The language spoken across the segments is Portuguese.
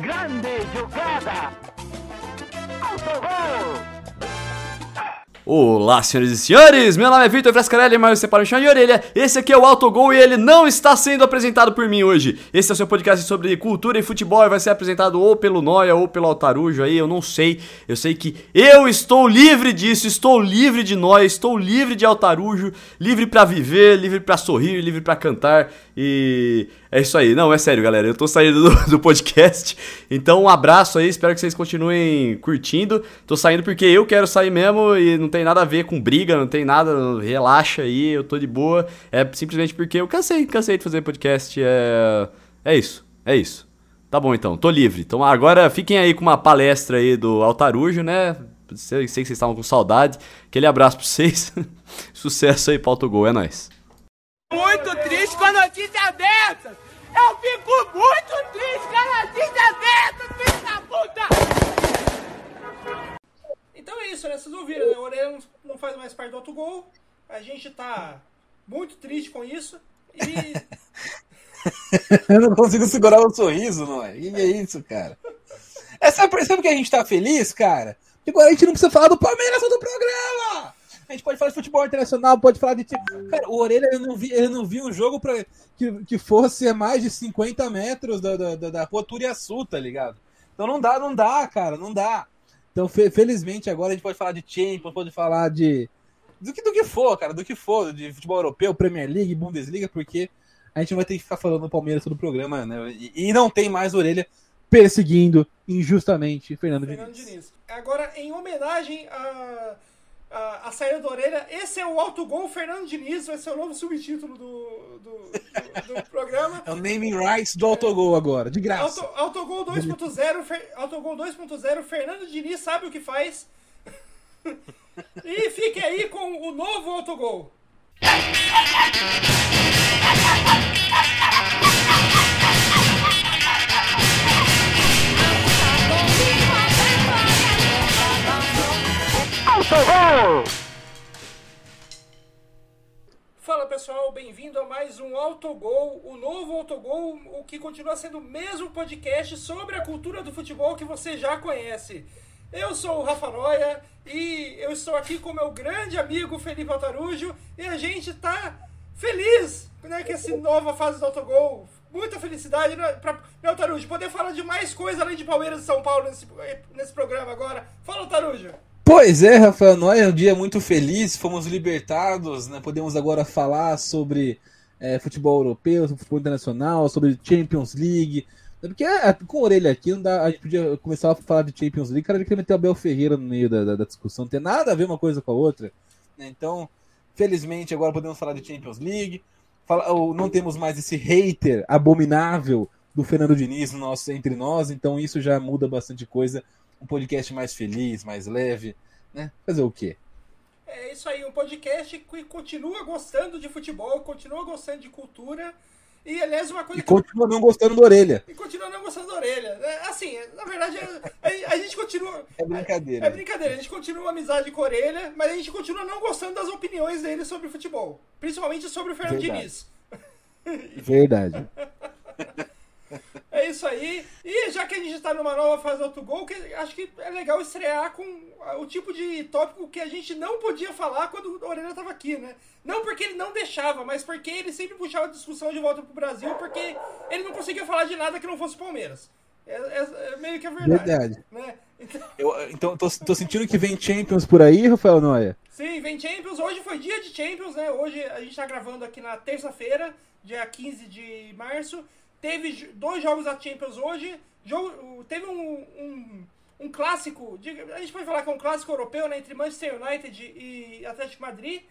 Grande jogada! Autogol! Olá, senhoras e senhores! Meu nome é Vitor Frescarelli, mas você pode me chamar de orelha. Esse aqui é o Autogol e ele não está sendo apresentado por mim hoje. Esse é o seu podcast sobre cultura e futebol e vai ser apresentado ou pelo Noia ou pelo Altarujo aí, eu não sei. Eu sei que eu estou livre disso, estou livre de Noia, estou livre de Altarujo, livre para viver, livre para sorrir, livre para cantar e é isso aí. Não, é sério, galera. Eu tô saindo do, do, podcast. Então, um abraço aí. Espero que vocês continuem curtindo. Tô saindo porque eu quero sair mesmo e não tem nada a ver com briga, não tem nada. Relaxa aí, eu tô de boa. É simplesmente porque eu cansei, cansei de fazer podcast. É, é isso, é isso. Tá bom então, tô livre. Então agora fiquem aí com uma palestra aí do Altarujo, né? Sei, sei que vocês estavam com saudade. Aquele abraço pra vocês. Sucesso aí pro Autogol, é nóis muito triste com a notícia dessa. Eu fico muito triste com a notícia dessa, filho da puta! Então é isso, né? Vocês ouviram, né? O Orelha não faz mais parte do autogol. A gente tá muito triste com isso. E. Eu não consigo segurar o um sorriso, não é? E é isso, cara. É, sabe, sabe que a gente tá feliz, cara? Porque agora a gente não precisa falar do Palmeiras do programa! A gente pode falar de futebol internacional, pode falar de. Cara, o Orelha, eu não vi, eu não vi um jogo pra, que, que fosse a mais de 50 metros da, da, da, da Turiaçu, tá ligado? Então não dá, não dá, cara, não dá. Então, fe, felizmente, agora a gente pode falar de Champions, pode falar de. Do que, do que for, cara, do que for, de futebol europeu, Premier League, Bundesliga, porque a gente vai ter que ficar falando do Palmeiras todo o programa, né? E, e não tem mais orelha perseguindo injustamente Fernando, Fernando Diniz. Diniz. Agora, em homenagem a a, a saída da orelha. Esse é o autogol Fernando Diniz, vai ser o novo subtítulo do, do, do, do programa. É o naming rights do autogol agora, de graça. Auto, autogol 2.0, autogol 2.0, Fernando Diniz sabe o que faz. e fique aí com o novo. Autogol! pessoal, bem-vindo a mais um Autogol, o novo Autogol, o que continua sendo o mesmo podcast sobre a cultura do futebol que você já conhece. Eu sou o Rafa Noia e eu estou aqui com meu grande amigo Felipe Altarujo e a gente tá feliz né, com essa nova fase do Autogol. Muita felicidade né, para meu Altarujo poder falar de mais coisa além de Palmeiras e São Paulo nesse, nesse programa agora. Fala, Altarujo! Pois é, Rafael Noé, é um dia muito feliz, fomos libertados, né? Podemos agora falar sobre é, futebol europeu, sobre futebol internacional, sobre Champions League. É porque é, com a orelha aqui, não dá, a gente podia começar a falar de Champions League, cara, queria meter o Abel Ferreira no meio da, da, da, discussão, não tem nada a ver uma coisa com a outra. Né? Então, felizmente, agora podemos falar de Champions League. Fala, não temos mais esse hater abominável do Fernando Diniz no nosso, entre nós, então isso já muda bastante coisa um podcast mais feliz, mais leve, né? Fazer o quê? É isso aí, um podcast que continua gostando de futebol, continua gostando de cultura. E, aliás, uma coisa e continua não gostando da orelha. E continua não gostando da orelha. É, assim, na verdade, a, a, gente continua. É brincadeira. É, é brincadeira. A gente continua amizade com a orelha, mas a gente continua não gostando das opiniões dele sobre futebol. Principalmente sobre o Fernando Verdade. Diniz. Verdade. É isso aí. E já que a gente está numa nova fase do autogol, que acho que é legal estrear com o tipo de tópico que a gente não podia falar quando o Orelha estava aqui, né? Não porque ele não deixava, mas porque ele sempre puxava a discussão de volta pro Brasil, porque ele não conseguia falar de nada que não fosse Palmeiras. É, é, é meio que a verdade. Verdade. Né? Então, Eu, então tô, tô, sentindo que vem Champions por aí, Rafael Noia? Sim, vem Champions. Hoje foi dia de Champions, né? Hoje a gente está gravando aqui na terça-feira, dia 15 de março. Teve dois jogos da Champions hoje. Jogo, teve um, um, um clássico, a gente pode falar que é um clássico europeu, né, entre Manchester United e Atlético Madrid.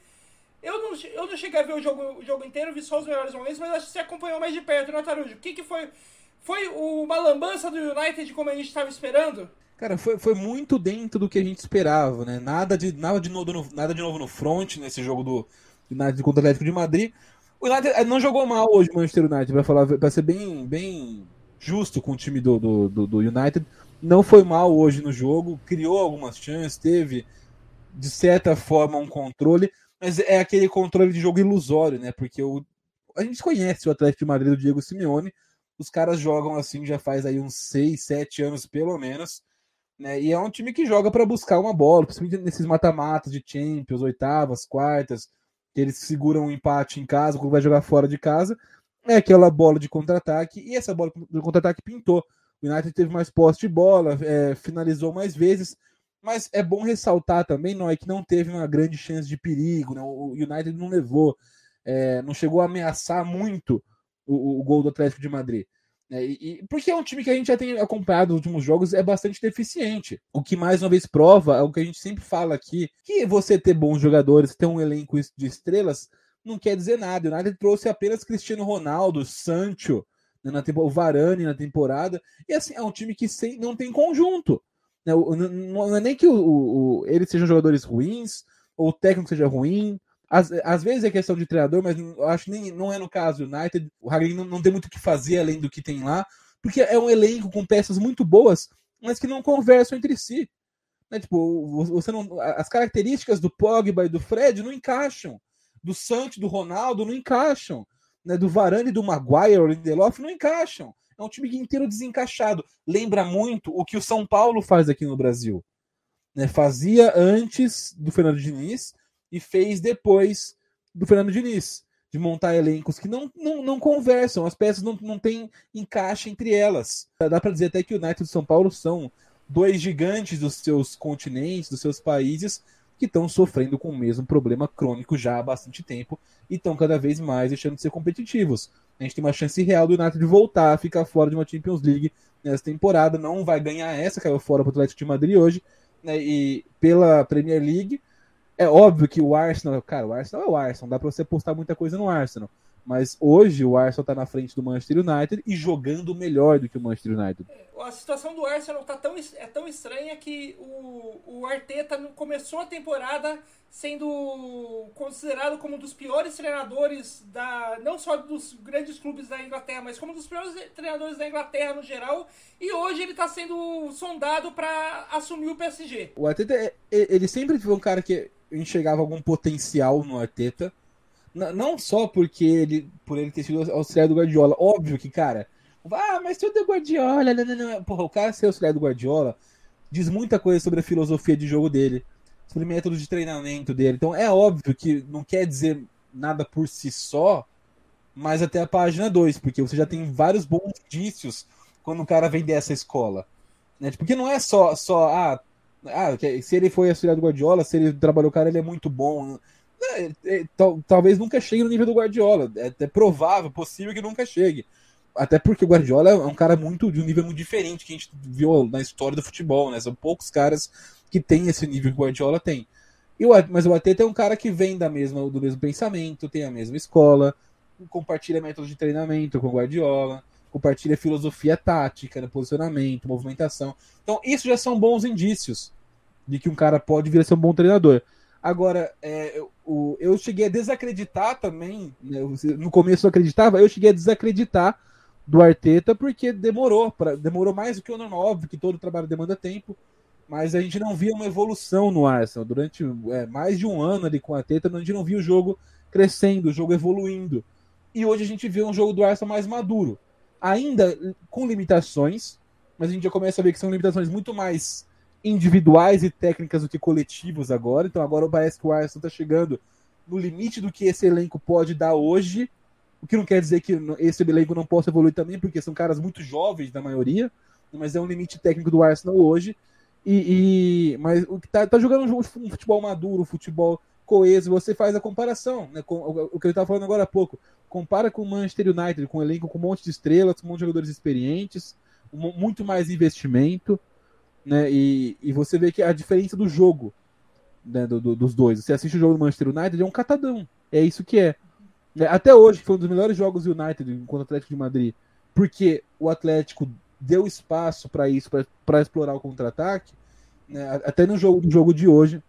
Eu não, eu não cheguei a ver o jogo, o jogo inteiro, vi só os melhores momentos, mas acho que você acompanhou mais de perto, né, Tarujo? O que, que foi? Foi uma lambança do United como a gente estava esperando? Cara, foi, foi muito dentro do que a gente esperava, né? Nada de, nada de, novo, nada de novo no front nesse jogo do United contra o Atlético de Madrid. O United eh, não jogou mal hoje o Manchester United, vai falar, vai ser bem, bem justo com o time do, do, do, do United. Não foi mal hoje no jogo, criou algumas chances, teve de certa forma um controle, mas é aquele controle de jogo ilusório, né? Porque o, a gente conhece o Atlético de Madrid do Diego Simeone, Os caras jogam assim já faz aí uns 6, 7 anos pelo menos. Né? E é um time que joga para buscar uma bola, principalmente nesses mata-matas de Champions, oitavas, quartas, eles seguram um empate em casa, quando vai jogar fora de casa. É aquela bola de contra-ataque, e essa bola de contra-ataque pintou. O United teve mais posse de bola, é, finalizou mais vezes, mas é bom ressaltar também, não é que não teve uma grande chance de perigo, né? o United não levou, é, não chegou a ameaçar muito o, o gol do Atlético de Madrid. É, e, porque é um time que a gente já tem acompanhado nos últimos jogos, é bastante deficiente. O que mais uma vez prova é o que a gente sempre fala aqui: que você ter bons jogadores, ter um elenco de estrelas, não quer dizer nada. O United trouxe apenas Cristiano Ronaldo, Sancho, né, na o Varane na temporada. E assim, é um time que sem, não tem conjunto. Né, não, não, é nem que o, o, eles sejam jogadores ruins, ou o técnico seja ruim, às, às vezes é questão de treinador, mas eu acho que nem, não é no caso. O United, o Hagen não, não tem muito o que fazer além do que tem lá, porque é um elenco com peças muito boas, mas que não conversam entre si. Né? Tipo, você não, as características do Pogba e do Fred não encaixam. Do Santos, do Ronaldo não encaixam. Né? Do Varane e do Maguire, o Lindelof não encaixam. É um time inteiro desencaixado. Lembra muito o que o São Paulo faz aqui no Brasil. Né? Fazia antes do Fernando Diniz e fez depois do Fernando Diniz, de montar elencos que não, não, não conversam, as peças não, não têm encaixe entre elas. Dá para dizer até que o United e São Paulo são dois gigantes dos seus continentes, dos seus países, que estão sofrendo com o mesmo problema crônico já há bastante tempo e estão cada vez mais deixando de ser competitivos. A gente tem uma chance real do United de voltar a ficar fora de uma Champions League nessa temporada. Não vai ganhar essa, caiu fora para o Atlético de Madrid hoje. Né, e pela Premier League, é óbvio que o Arsenal, cara, o Arsenal é o Arsenal, dá pra você postar muita coisa no Arsenal. Mas hoje o Arsenal tá na frente do Manchester United e jogando melhor do que o Manchester United. É, a situação do Arsenal tá tão, é tão estranha que o, o Arteta começou a temporada sendo considerado como um dos piores treinadores da não só dos grandes clubes da Inglaterra, mas como um dos piores treinadores da Inglaterra no geral. E hoje ele está sendo sondado para assumir o PSG. O Arteta, é, ele sempre foi um cara que enxergava algum potencial no Arteta. Não só porque ele, por ele ter sido auxiliar do Guardiola. Óbvio que, cara, ah, mas tudo é Guardiola. Não, não, não. Porra, o cara ser auxiliar do Guardiola diz muita coisa sobre a filosofia de jogo dele, sobre métodos de treinamento dele. Então é óbvio que não quer dizer nada por si só, mas até a página 2, porque você já tem vários bons indícios quando o cara vem dessa escola. Né? Porque não é só, só ah, ah, se ele foi auxiliar do Guardiola, se ele trabalhou o cara, ele é muito bom. É, é, tal, talvez nunca chegue no nível do Guardiola. É até provável, possível que nunca chegue. Até porque o Guardiola é um cara muito de um nível muito diferente que a gente viu na história do futebol, né? São poucos caras que têm esse nível que o Guardiola tem. E o, mas o Ateta é um cara que vem da mesma, do mesmo pensamento, tem a mesma escola, compartilha métodos de treinamento com o Guardiola compartilha filosofia tática, né, posicionamento, movimentação. Então, isso já são bons indícios de que um cara pode vir a ser um bom treinador. Agora, é, eu, eu cheguei a desacreditar também, né, no começo eu acreditava, eu cheguei a desacreditar do Arteta porque demorou, pra, demorou mais do que o normal, óbvio que todo trabalho demanda tempo, mas a gente não via uma evolução no Arsenal. Durante é, mais de um ano ali com o Arteta, a gente não via o jogo crescendo, o jogo evoluindo. E hoje a gente vê um jogo do Arsenal mais maduro ainda com limitações, mas a gente já começa a ver que são limitações muito mais individuais e técnicas do que coletivos agora. Então agora parece que o Arsenal está chegando no limite do que esse elenco pode dar hoje. O que não quer dizer que esse elenco não possa evoluir também, porque são caras muito jovens, na maioria, mas é um limite técnico do Arsenal hoje. E, e mas o que tá, tá jogando um futebol maduro, um futebol coeso, você faz a comparação, né, com o que eu estava falando agora há pouco. Compara com o Manchester United, com um elenco com um monte de estrelas, com um monte de jogadores experientes, um, muito mais investimento, né, e, e você vê que a diferença do jogo né, do, do, dos dois. Você assiste o jogo do Manchester United, é um catadão. É isso que é. Né, até hoje, foi um dos melhores jogos do United contra o Atlético de Madrid, porque o Atlético deu espaço para isso, para explorar o contra-ataque. Né, até no jogo, no jogo de hoje,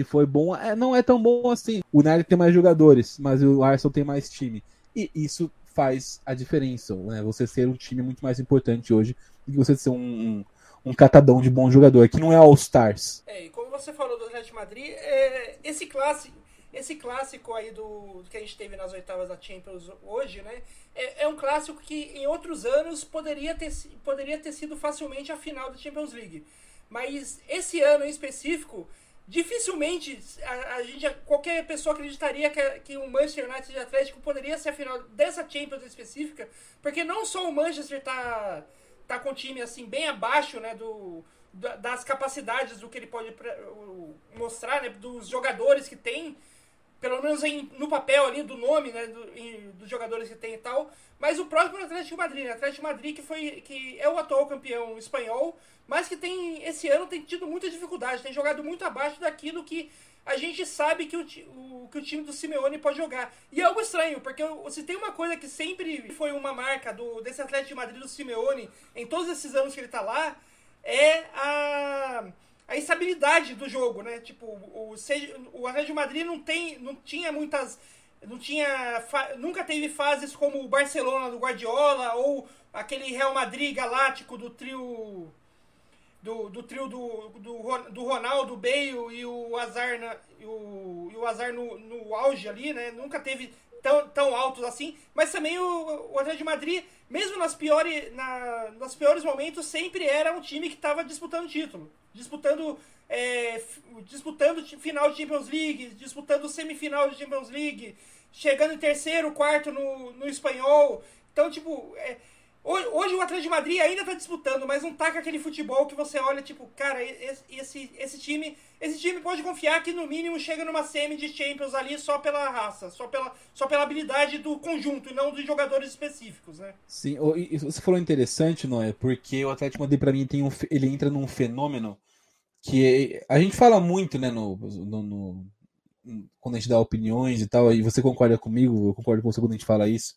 que foi bom, é, não é tão bom assim. O United tem mais jogadores, mas o Arsenal tem mais time. E isso faz a diferença, né? Você ser um time muito mais importante hoje do que você ser um, um, um catadão de bom jogador, que não é All-Stars. É, e como você falou do Atlético Madrid, é, esse clássico esse clássico aí do que a gente teve nas oitavas da Champions hoje, né? É, é, um clássico que em outros anos poderia ter, poderia ter sido facilmente a final da Champions League. Mas esse ano em específico, dificilmente a, a gente, qualquer pessoa acreditaria que, que o Manchester United e Atlético poderia ser a final dessa Champions específica, porque não só o Manchester está tá com o time assim bem abaixo, né, do das capacidades do que ele pode mostrar, né, dos jogadores que tem, pelo menos em, no papel ali do nome, né, do, em, dos jogadores que tem e tal. Mas o próximo é o Atlético Madrid, né? Atlético Madrid que foi que é o atual campeão espanhol, mas que tem esse ano tem tido muita dificuldade, tem jogado muito abaixo daquilo que a gente sabe que o, o, que o time do Simeone pode jogar. E é algo estranho, porque se tem uma coisa que sempre foi uma marca do desse Atlético Madrid do Simeone em todos esses anos que ele tá lá, é a, a instabilidade do jogo, né? Tipo, o, o Atlético Madrid não, tem, não tinha muitas. Não tinha. Nunca teve fases como o Barcelona do Guardiola ou aquele Real Madrid galáctico do trio. Do, do trio do, do, do Ronaldo, Bale e o Azar, na, e o, e o Azar no, no auge ali, né? Nunca teve tão, tão altos assim, mas também o, o Atlético de Madrid, mesmo nas piores, na, piores momentos, sempre era um time que estava disputando título. Disputando, é, disputando final de Champions League, disputando semifinal de Champions League, chegando em terceiro, quarto no, no espanhol. Então, tipo, é, Hoje o Atlético de Madrid ainda tá disputando, mas não tá com aquele futebol que você olha, tipo, cara, esse, esse, esse time. Esse time pode confiar que no mínimo chega numa semi de Champions ali só pela raça, só pela, só pela habilidade do conjunto e não dos jogadores específicos, né? Sim, você falou interessante, Noé, porque o Atlético de Madrid para mim tem um, ele entra num fenômeno que a gente fala muito, né, no, no, no quando a gente dá opiniões e tal, e você concorda comigo, eu concordo com você quando a gente fala isso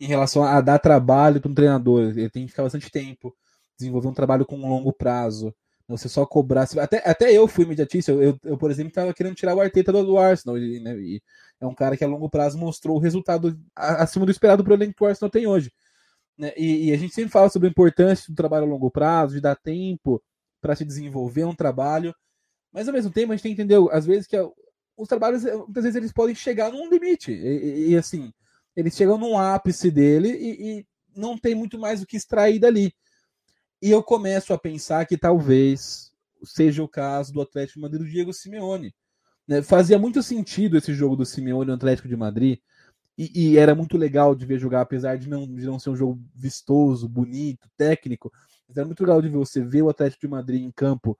em relação a dar trabalho para um treinador. Ele tem que ficar bastante tempo, desenvolver um trabalho com um longo prazo. Você só cobrar. Até, até eu fui imediatista. Eu, eu, eu por exemplo, estava querendo tirar o Arteta do, Arsenal. E, né, e é um cara que a longo prazo mostrou o resultado acima do esperado para o elenco que o Arsenal tem hoje. Né? E, e, a gente sempre fala sobre a importância do trabalho a longo prazo, de dar tempo para se desenvolver um trabalho. Mas ao mesmo tempo a gente tem que entender, às vezes, que os trabalhos, muitas vezes, eles podem chegar num limite. E, e assim, eles chegam num ápice dele e, e não tem muito mais o que extrair dali. E eu começo a pensar que talvez seja o caso do Atlético de Madrid do Diego Simeone. Né? Fazia muito sentido esse jogo do Simeone no Atlético de Madrid. E, e, era muito legal de ver jogar, apesar de não, de não ser um jogo vistoso, bonito, técnico. Era muito legal de ver você ver o Atlético de Madrid em campo,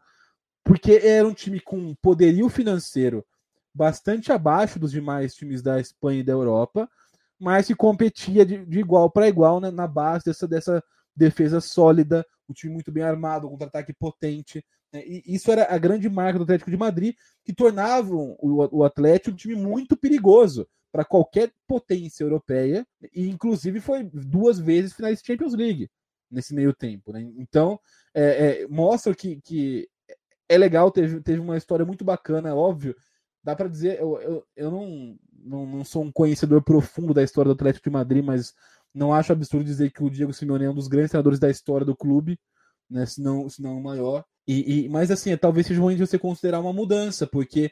porque era um time com poderio financeiro bastante abaixo dos demais times da Espanha e da Europa, mas que competia de, de igual para igual né, na base dessa, dessa defesa sólida, o time muito bem armado, um contra-ataque potente. Né, e isso era a grande marca do Atlético de Madrid, que tornava o, o Atlético um time muito perigoso para qualquer potência europeia, e inclusive foi duas vezes finais de Champions League nesse meio tempo. Né? Então, é, é, mostra que, que é legal, teve, teve uma história muito bacana, óbvio. Dá para dizer, eu, eu, eu não, não, não sou um conhecedor profundo da história do Atlético de Madrid, mas não acho absurdo dizer que o Diego Simeone é um dos grandes treinadores da história do clube, né, se não, se não o maior. E, e, mas assim, talvez seja ruim de você considerar uma mudança, porque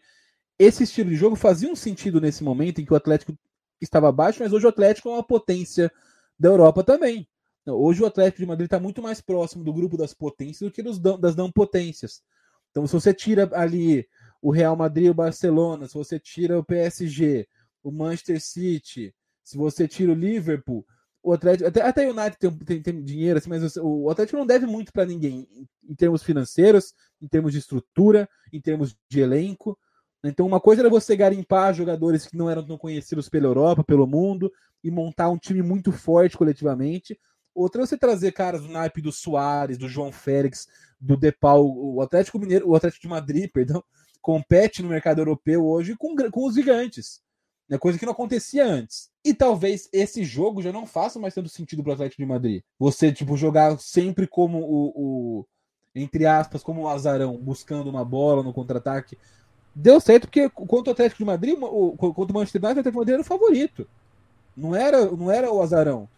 esse estilo de jogo fazia um sentido nesse momento em que o Atlético estava abaixo, mas hoje o Atlético é uma potência da Europa também. Hoje o Atlético de Madrid está muito mais próximo do grupo das potências do que dos, das não potências. Então, se você tira ali o Real Madrid e o Barcelona, se você tira o PSG, o Manchester City, se você tira o Liverpool, o Atlético, até, até o United tem, tem, tem dinheiro, assim, mas o, o Atlético não deve muito para ninguém em, em, termos financeiros, em termos de estrutura, em termos de elenco. Então, uma coisa era você garimpar jogadores que não eram tão conhecidos pela Europa, pelo mundo, e montar um time muito forte coletivamente. Outra é você trazer caras do naipe do Soares, do João Félix, do Depal, o Atlético Mineiro, o Atlético de Madrid, perdão, compete no mercado europeu hoje com, com os gigantes né, coisa que não acontecia antes. E talvez esse jogo já não faça mais tanto sentido para o Atlético de Madrid. Você, tipo, jogar sempre como o, o, entre aspas, como o azarão, buscando uma bola no contra-ataque. Deu certo porque contra o Atlético de Madrid, o, contra o Manchester United, o Atlético de Madrid era o favorito. Não era, não era o azarão.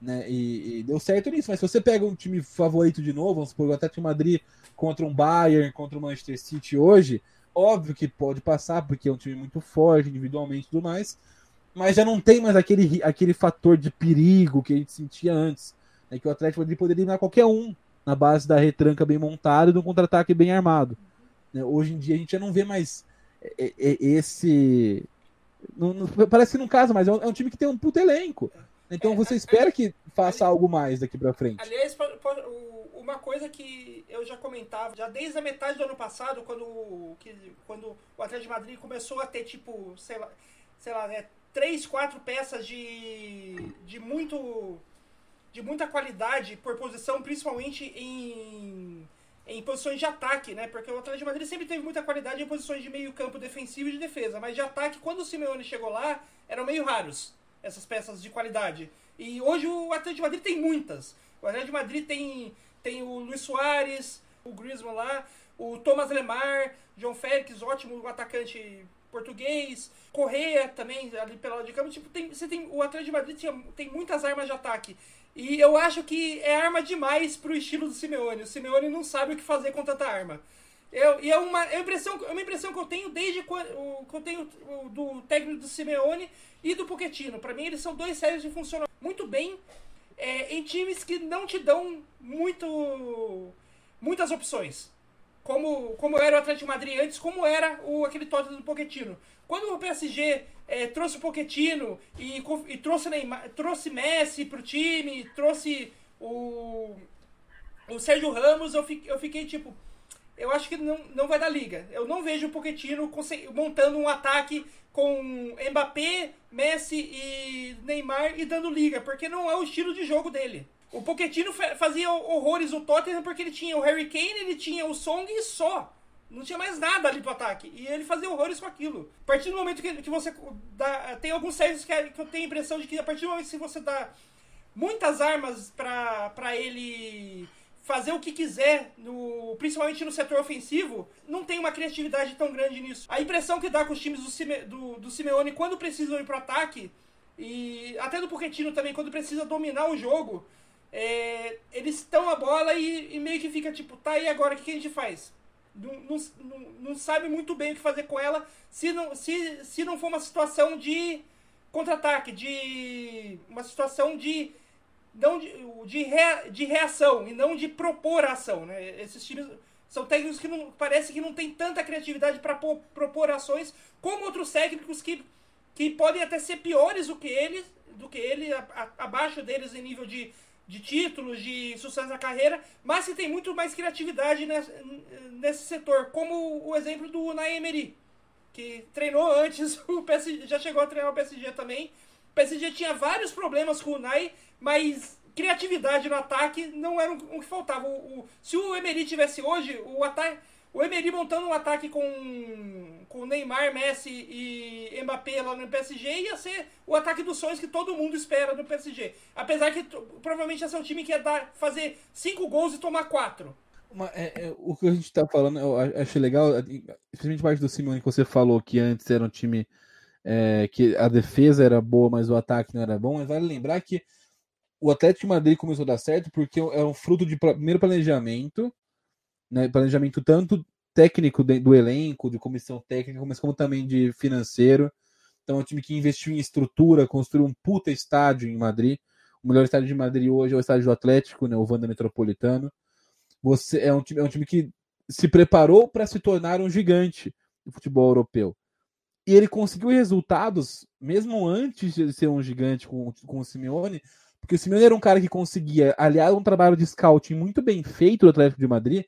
Né? E, e, deu certo nisso. Mas se você pega um time favorito de novo, vamos supor, o Atlético de Madrid contra um Bayern, contra o Manchester City hoje, Óbvio que pode passar, porque é um time muito forte individualmente e tudo mais, mas já não tem mais aquele, aquele fator de perigo que a gente sentia antes. Né, que o Atlético Madrid poderia eliminar qualquer um na base da retranca bem montada e do contra-ataque bem armado. Né, hoje em dia a gente já não vê mais é, é, esse. Não, não, parece que não casa, mas é um, é um, time que tem um puto elenco. Então é, você espera que faça algo mais daqui para frente. Aliás, uma coisa que eu já comentava, já desde a metade do ano passado, quando, que, quando o Atlético de Madrid começou a ter, tipo, sei lá, sei lá né, três, quatro peças de, de muito de muita qualidade por posição, principalmente em, em posições de ataque, né? Porque o Atlético de Madrid sempre teve muita qualidade em posições de meio campo defensivo e de defesa, mas de ataque, quando o Simeone chegou lá, eram meio raros essas peças de qualidade. E hoje o Atlético de Madrid tem muitas. O Atlético de Madrid tem tem o Luiz Soares, o Griezmann lá, o Thomas Lemar, João Félix, ótimo atacante português, Correia também ali pela de campo. Tipo, tem, você tem o Atlético de Madrid tem muitas armas de ataque. E eu acho que é arma demais pro estilo do Simeone. O Simeone não sabe o que fazer com tanta arma. Eu, e é uma, é uma, impressão, é uma impressão que eu tenho desde quando, o, que eu tenho do técnico do Simeone e do Pochettino. Para mim, eles são dois sérios que funcionam muito bem é, em times que não te dão muito, muitas opções. Como, como era o Atlético Madrid antes, como era o, aquele Tottenham do Pochettino. Quando o PSG é, trouxe o Pochettino e, e trouxe, Neymar, trouxe Messi pro time, trouxe o, o Sérgio Ramos, eu, fi, eu fiquei tipo, eu acho que não, não vai dar liga. Eu não vejo o Pochettino montando um ataque com Mbappé, Messi e Neymar e dando liga, porque não é o estilo de jogo dele. O Pochettino fazia horrores no Tottenham porque ele tinha o Harry Kane, ele tinha o Song e só. Não tinha mais nada ali pro ataque. E ele fazia horrores com aquilo. A partir do momento que, que você dá. Tem alguns serviços que, que eu tenho a impressão de que a partir do momento que você dá muitas armas para ele fazer o que quiser, no, principalmente no setor ofensivo, não tem uma criatividade tão grande nisso. A impressão que dá com os times do, Sime, do, do Simeone quando precisam ir para ataque, e até do Pochettino também, quando precisa dominar o jogo, é, eles estão a bola e, e, meio que fica tipo, tá aí agora, o que, que a gente faz? Não, não, não, sabe muito bem o que fazer com ela se não, se, se não for uma situação de contra-ataque, de uma situação de não de, de, rea, de reação e não de propor ação. Né? Esses times são técnicos que não, parece que não tem tanta criatividade para propor ações, como outros técnicos que, que podem até ser piores do que eles, do que ele, a, a, abaixo deles em nível de, de títulos, de sucesso na carreira, mas que tem muito mais criatividade nesse, nesse setor, como o exemplo do Unai Emery, que treinou antes o PSG, já chegou a treinar o PSG também. O PSG tinha vários problemas com o Unai, mas criatividade no ataque não era o que faltava. O, o, se o Emery tivesse hoje, o ataque. O Emery montando um ataque com, com Neymar, Messi e Mbappé lá no PSG ia ser o ataque dos sonhos que todo mundo espera no PSG. Apesar que provavelmente ia ser um time que ia dar, fazer cinco gols e tomar quatro. Uma, é, é, o que a gente tá falando, eu achei legal, especialmente parte do Simone que você falou que antes era um time é, que a defesa era boa, mas o ataque não era bom. Mas vale lembrar que o Atlético de Madrid começou a dar certo porque é um fruto de primeiro planejamento, né, planejamento tanto técnico do elenco, de comissão técnica, mas como também de financeiro. Então é um time que investiu em estrutura, construiu um puta estádio em Madrid. O melhor estádio de Madrid hoje é o estádio do Atlético, né, o Wanda Metropolitano. Você é um time, é um time que se preparou para se tornar um gigante do futebol europeu. E ele conseguiu resultados, mesmo antes de ser um gigante com, com o Simeone, porque o Simeone era um cara que conseguia, aliado a um trabalho de scouting muito bem feito do Atlético de Madrid,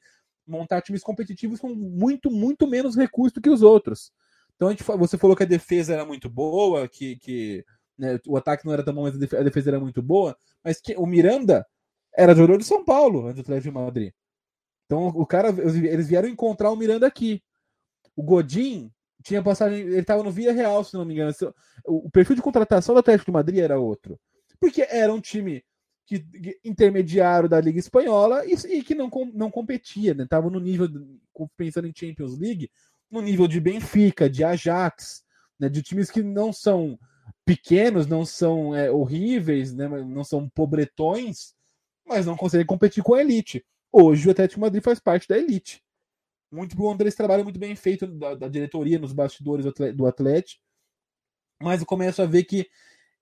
montar times competitivos com muito, muito menos recursos do que os outros. Então a gente, você falou que a defesa era muito boa, que, que né, o ataque não era tão bom, mas a defesa era muito boa, mas que o Miranda era jogador de São Paulo antes do Atlético de Madrid. Então o cara, eles vieram encontrar o Miranda aqui. O Godin tinha passagem, ele estava no Via Real, se não me engano. O perfil de contratação do Atlético de Madrid era outro porque era um time que, intermediário da Liga Espanhola e, e que não, não competia, né? Tava no nível, pensando em Champions League, no nível de Benfica, de Ajax, né? de times que não são pequenos, não são é, horríveis, né? não são pobretões, mas não conseguem competir com a elite. Hoje o Atlético Madrid faz parte da elite. muito conta desse trabalho muito bem feito da, da diretoria nos bastidores do Atlético. Mas eu começo a ver que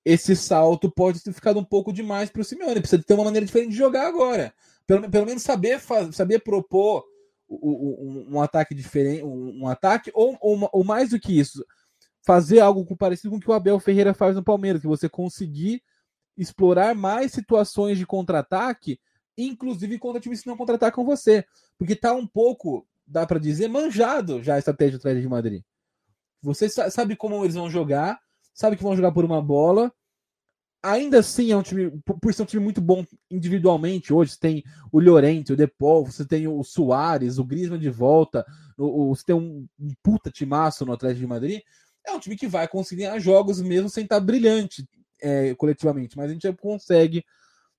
esse salto pode ter ficado um pouco demais para o Simeone. Precisa ter uma maneira diferente de jogar agora. Pelo, pelo menos saber, saber propor um, um, ataque diferente, um, um ataque, ou, ou, ou, mais do que isso, fazer algo parecido com o que o Abel Ferreira faz no Palmeiras, que você conseguir explorar mais situações de contra-ataque, inclusive contra times que não contra-atacam você. Porque tá um pouco, dá para dizer, manjado já a estratégia do Atlético de Madrid. Você sabe como eles vão jogar, sabe que vão jogar por uma bola. Ainda assim, é um time, por ser um time muito bom individualmente hoje, você tem o Llorente, o Depol, você tem o Soares, o Griezmann de volta, o, o, você tem um, um puta timaço no Atlético de Madrid. É um time que vai conseguir jogos mesmo sem estar brilhante é, coletivamente, mas a gente consegue,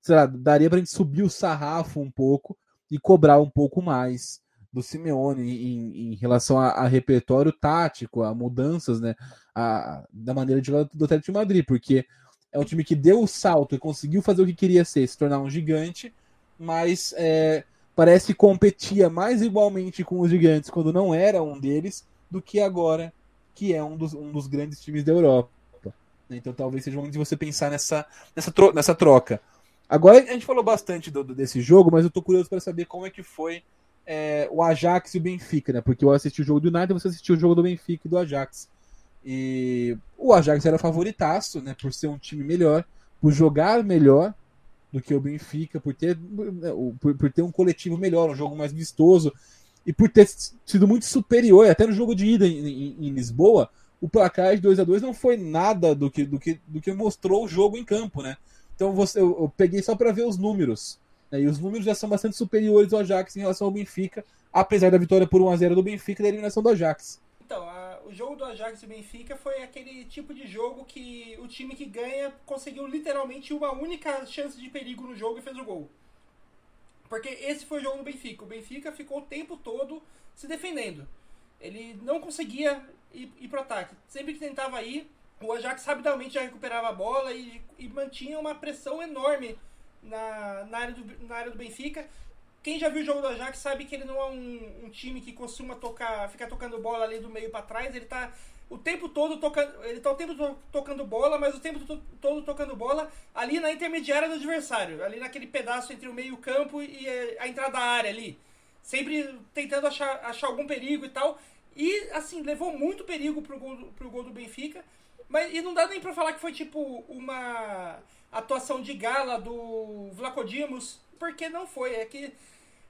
sei lá, daria pra gente subir o sarrafo um pouco e cobrar um pouco mais do Simeone em, em relação a, a, repertório tático, a mudanças, né, a, da maneira de jogar do Atlético de Madrid, porque é um time que deu o salto e conseguiu fazer o que queria ser, se tornar um gigante, mas é, parece que competia mais igualmente com os gigantes quando não era um deles do que agora, que é um dos, um dos grandes times da Europa. Então talvez seja o momento de você pensar nessa, nessa, tro nessa troca. Agora a gente falou bastante do, do, desse jogo, mas eu tô curioso para saber como é que foi é, o Ajax e o Benfica, né? Porque eu assisti o jogo do United e você assistiu o jogo do Benfica e do Ajax. E o Ajax era favoritaço, né? Por ser um time melhor, por jogar melhor do que o Benfica, por ter, por, por ter um coletivo melhor, um jogo mais vistoso e por ter sido muito superior, até no jogo de ida em, em, em Lisboa, o placar de 2 a 2 não foi nada do que, do, que, do que mostrou o jogo em campo, né? Então você, eu, eu peguei só para ver os números. Né? E os números já são bastante superiores ao Ajax em relação ao Benfica, apesar da vitória por 1x0 do Benfica e da eliminação do Ajax. Então, a, o jogo do Ajax e Benfica foi aquele tipo de jogo que o time que ganha conseguiu literalmente uma única chance de perigo no jogo e fez o gol. Porque esse foi o jogo do Benfica. O Benfica ficou o tempo todo se defendendo. Ele não conseguia ir, ir pro ataque. Sempre que tentava ir, o Ajax rapidamente já recuperava a bola e, e mantinha uma pressão enorme na, na, área do, na área do Benfica. Quem já viu o jogo do Ajax sabe que ele não é um, um time que costuma tocar, ficar tocando bola ali do meio para trás. Ele tá o tempo todo tocando, ele tá o tempo todo tocando bola, mas o tempo todo tocando bola ali na intermediária do adversário, ali naquele pedaço entre o meio-campo e a entrada da área ali. Sempre tentando achar, achar algum perigo e tal. E assim, levou muito perigo pro gol, pro gol do Benfica. Mas e não dá nem para falar que foi tipo uma atuação de gala do Vlacodimos, porque não foi. É que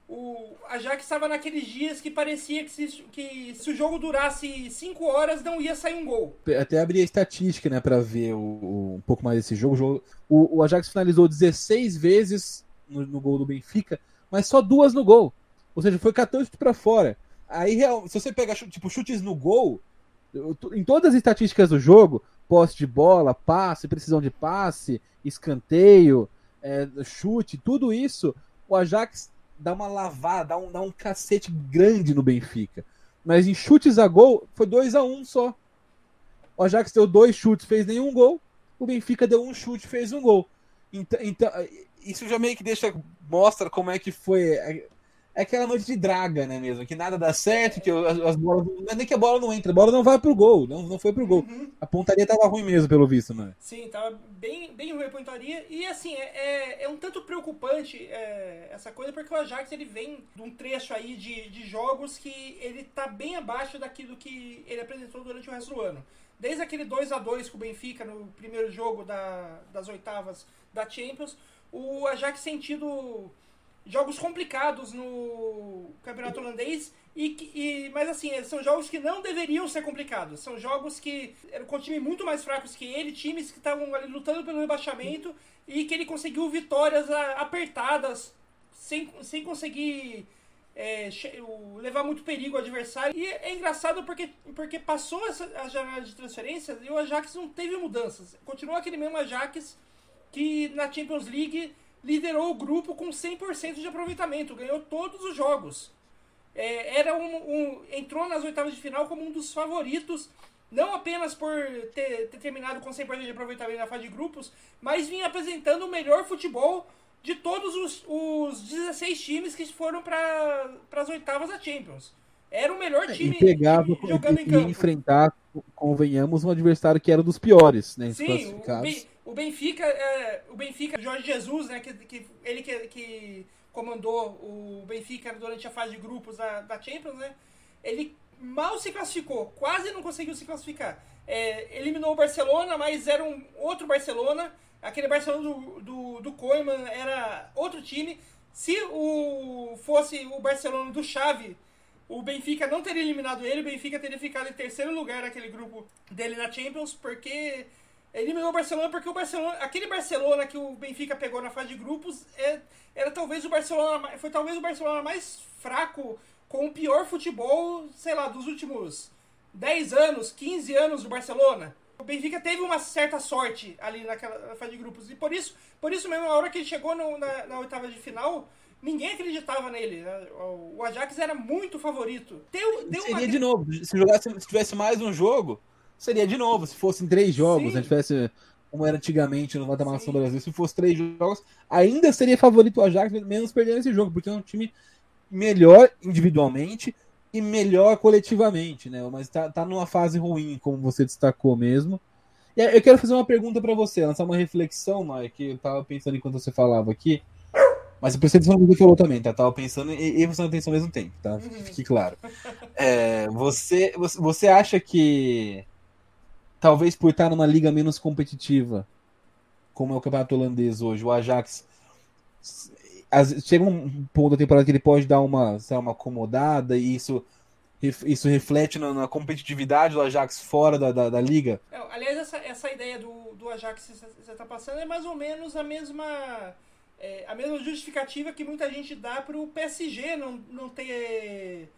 o Ajax estava naqueles dias que parecia que se, que se o jogo durasse 5 horas não ia sair um gol. Até abri a estatística, né, para ver o, o, um pouco mais desse jogo. O, o Ajax finalizou 16 vezes no, no, gol do Benfica, mas só duas no gol. Ou seja, foi 14 para fora. Aí, se você pegar tipo, chutes no gol, em todas as estatísticas do jogo, posse de bola, passe, precisão de passe, escanteio, é, chute, tudo isso, o Ajax dá uma lavada, dá um, dá um cacete grande no Benfica. Mas em chutes a gol, foi 2 a 1 um só. O Ajax deu dois chutes, fez nenhum gol. O Benfica deu um chute, fez um gol. Então, então isso já meio que deixa mostra como é que foi é aquela noite de draga, né, mesmo? Que nada dá certo, que as, as bolas. Não é nem que a bola não entra, a bola não vai pro gol, não, não foi pro gol. Uhum. A pontaria tava ruim mesmo, pelo visto, né? Sim, tava bem, bem ruim a pontaria. E assim, é, é, é um tanto preocupante é, essa coisa, porque o Ajax ele vem de um trecho aí de, de jogos que ele tá bem abaixo daquilo que ele apresentou durante o resto do ano. Desde aquele 2 a 2 com o Benfica no primeiro jogo da, das oitavas da Champions, o Ajax sentido jogos complicados no campeonato holandês e, e mas assim são jogos que não deveriam ser complicados são jogos que eram com times muito mais fracos que ele times que estavam lutando pelo rebaixamento e que ele conseguiu vitórias apertadas sem, sem conseguir é, levar muito perigo ao adversário. E é engraçado porque, porque passou essa, a janela de transferências e o Ajax não teve mudanças. Continuou aquele mesmo Ajax que na Champions League liderou o grupo com 100% de aproveitamento, ganhou todos os jogos. É, era um, um, entrou nas oitavas de final como um dos favoritos, não apenas por ter, ter terminado com 100% de aproveitamento na fase de grupos, mas vinha apresentando o melhor futebol de todos os, os 16 times que foram para as oitavas da Champions. Era o melhor time e pegava jogando e, em campo. E enfrentar, convenhamos, um adversário que era dos piores, né? Sim, o, Ben, o, Benfica, é, o Benfica, Jorge Jesus, né? Que, que ele que, que, comandou o Benfica durante a fase de grupos da, da Champions, né? Ele mal se classificou, quase não conseguiu se classificar. É, eliminou o Barcelona, mas era um outro Barcelona. Aquele Barcelona do, do, do Koeman era outro time. Se o fosse o Barcelona do Xavi, o Benfica não teria eliminado ele, o Benfica teria ficado em terceiro lugar naquele grupo dele na Champions, porque eliminou o Barcelona, porque o Barcelona, aquele Barcelona que o Benfica pegou na fase de grupos é, era talvez o Barcelona, foi talvez o Barcelona mais fraco, com o pior futebol, sei lá, dos últimos 10 anos, 15 anos do Barcelona. O Benfica teve uma certa sorte ali naquela fase de grupos. E por isso, por isso mesmo, a hora que ele chegou no, na, na oitava de final, ninguém acreditava nele. O Ajax era muito favorito. Deu, deu seria uma... de novo. Se, jogasse, se tivesse mais um jogo, seria de novo. Se fossem três jogos, se tivesse como era antigamente no Mata-Mata do Brasil, se fosse três jogos, ainda seria favorito o Ajax, menos perdendo esse jogo, porque é um time melhor individualmente e melhor coletivamente, né? Mas tá, tá numa fase ruim, como você destacou mesmo. E eu quero fazer uma pergunta para você, lançar uma reflexão, Mike, que eu tava pensando enquanto você falava aqui. Mas eu prestei atenção no que você falou também, tá? Tava pensando e, e prestando atenção ao mesmo tempo, tá? Fique claro. É, você, você acha que talvez por estar numa liga menos competitiva, como é o campeonato holandês hoje, o Ajax chega um ponto da temporada que ele pode dar uma, sabe, uma acomodada e isso isso reflete na, na, competitividade do Ajax fora da, da, da liga? É, aliás, essa, essa ideia do, do Ajax que você está passando é mais ou menos a mesma é, a mesma justificativa que muita gente dá para o PSG não, não ter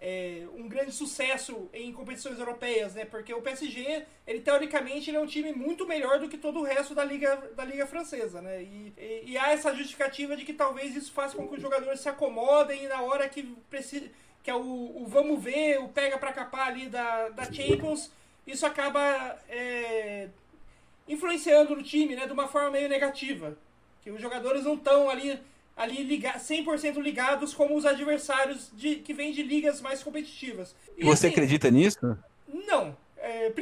é, um grande sucesso em competições europeias, né? Porque o PSG, ele teoricamente ele é um time muito melhor do que todo o resto da liga, da liga francesa, né? E, e, e há essa justificativa de que talvez isso faça com que os jogadores se acomodem e na hora que precisa que é o, o vamos ver, o pega para capar ali da, da Champions, isso acaba é, influenciando no time, né? De uma forma meio negativa, que os jogadores não estão ali ali liga, 100% ligados como os adversários de, que vêm de ligas mais competitivas. E, Você assim, acredita nisso? Não. É,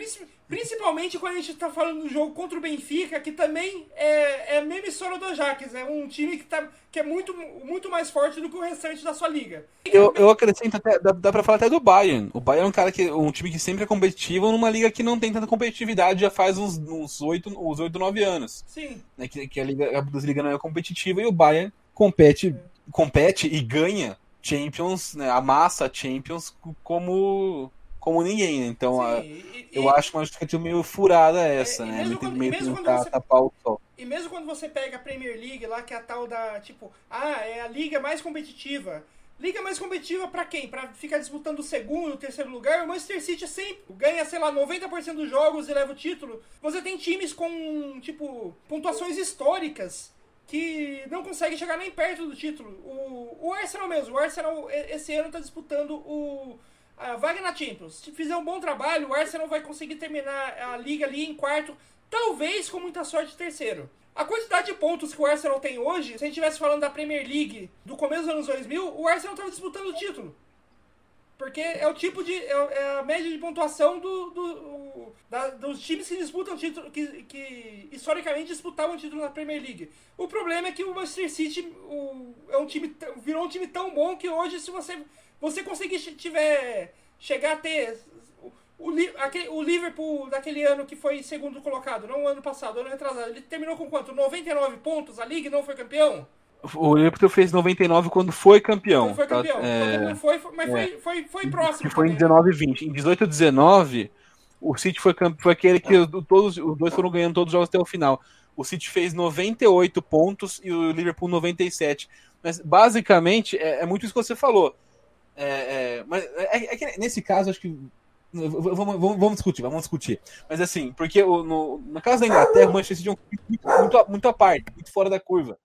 principalmente quando a gente está falando do jogo contra o Benfica, que também é, é a mesma história do Ajax. É um time que, tá, que é muito, muito mais forte do que o restante da sua liga. Eu, eu acrescento até, dá, dá pra falar até do Bayern. O Bayern é um cara que um time que sempre é competitivo numa liga que não tem tanta competitividade já faz uns, uns 8, uns 8 9 anos. Sim. Né, que, que a, liga, a Bundesliga não é competitiva e o Bayern compete, compete e ganha Champions, né, amassa Champions como como ninguém, né? Então Sim, a, e, eu e, acho uma justificativa meio furada essa, é, né? Mesmo quando, meio mesmo tentar você, tapar o sol. E mesmo quando você pega a Premier League lá, que é a tal da, tipo, ah, é a liga mais competitiva. Liga mais competitiva para quem? Para ficar disputando o segundo, o terceiro lugar? O Manchester City sempre ganha, sei lá, 90% dos jogos e leva o título. Você tem times com, tipo, pontuações históricas que não consegue chegar nem perto do título. O, o Arsenal mesmo, o Arsenal esse ano está disputando o, a vaga na Champions. Se fizer um bom trabalho, o Arsenal vai conseguir terminar a liga ali em quarto, talvez com muita sorte terceiro. A quantidade de pontos que o Arsenal tem hoje, se a gente estivesse falando da Premier League do começo dos anos 2000, o Arsenal estava disputando o título. Porque é o tipo de. É, é a média de pontuação do, do da, dos times que disputam título. Que, que historicamente disputavam título na Premier League. O problema é que o Manchester City o, é um time, virou um time tão bom que hoje, se você, você conseguir tiver, chegar a ter. O, o Liverpool daquele ano que foi segundo colocado, não o ano passado, ano retrasado, ele terminou com quanto? 99 pontos a Liga não foi campeão? O Liverpool fez 99 quando foi campeão. Quando foi campeão. É... Não foi, mas foi, é. foi, foi, próximo. Que foi em 19 e 20. Em 18 e 19, o City foi, foi aquele que todos, os dois foram ganhando todos os jogos até o final. O City fez 98 pontos e o Liverpool 97. Mas basicamente é, é muito isso que você falou. É, é mas é, é, que nesse caso, acho que. Vamos, vamos, vamos, discutir, vamos discutir. Mas assim, porque no, no caso da Inglaterra, o Manchester City é um muito, muito, muito à parte, muito fora da curva.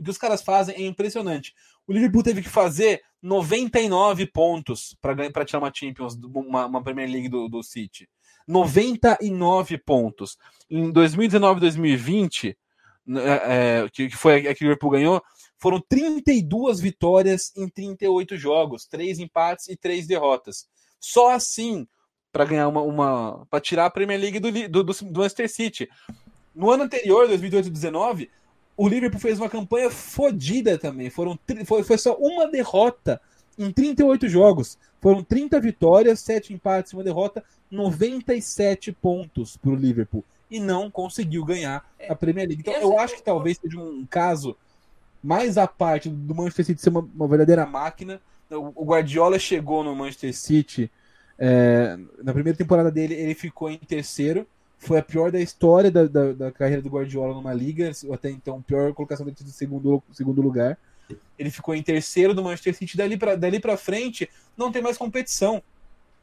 O que os caras fazem é impressionante. O Liverpool teve que fazer 99 pontos para tirar uma Champions, uma, uma Premier League do, do City. 99 pontos. Em 2019 2020, é, é, que, que foi a que o Liverpool ganhou, foram 32 vitórias em 38 jogos, 3 empates e 3 derrotas. Só assim para ganhar uma, uma para tirar a Premier League do, do, do, do Manchester City. No ano anterior, 2018-19, o Liverpool fez uma campanha fodida também. Foram, foi, foi só uma derrota em 38 jogos. Foram 30 vitórias, 7 empates, uma derrota, 97 pontos para o Liverpool. E não conseguiu ganhar a Premier League. Então, eu acho que talvez seja um caso mais à parte do Manchester City ser uma, uma verdadeira máquina. O Guardiola chegou no Manchester City é, na primeira temporada dele, ele ficou em terceiro. Foi a pior da história da, da, da carreira do Guardiola numa liga, até então, pior colocação dele de segundo, segundo lugar. Ele ficou em terceiro do Manchester City. Dali para dali pra frente, não tem mais competição.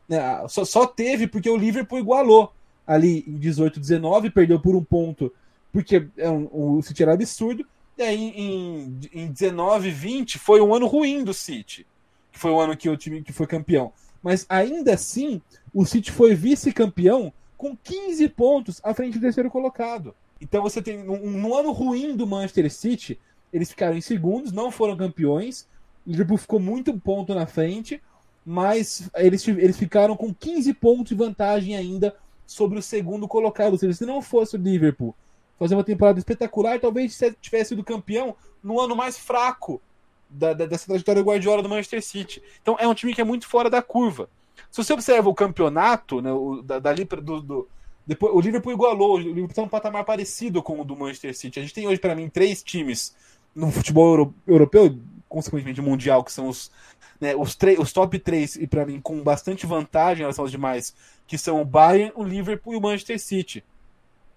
É, só, só teve porque o Liverpool igualou ali em 18, 19, perdeu por um ponto, porque é um, o City era absurdo. E aí em, em 19, 20 foi um ano ruim do City, que foi o ano que o time que foi campeão. Mas ainda assim, o City foi vice-campeão com 15 pontos à frente do terceiro colocado. Então você tem um, um, ano ruim do Manchester City, eles ficaram em segundos, não foram campeões. O Liverpool ficou muito ponto na frente, mas eles, eles ficaram com 15 pontos de vantagem ainda sobre o segundo colocado. Ou seja, se não fosse o Liverpool fazer uma temporada espetacular, talvez tivesse sido campeão no ano mais fraco da, da, dessa trajetória Guardiola do Manchester City. Então é um time que é muito fora da curva. Se você observa o campeonato, né, o, da, dali do, do, depois, o Liverpool igualou, o Liverpool está um patamar parecido com o do Manchester City. A gente tem hoje, para mim, três times no futebol euro, europeu, consequentemente mundial, que são os, né, os, os top 3, e para mim, com bastante vantagem em relação aos demais, que são o Bayern, o Liverpool e o Manchester City.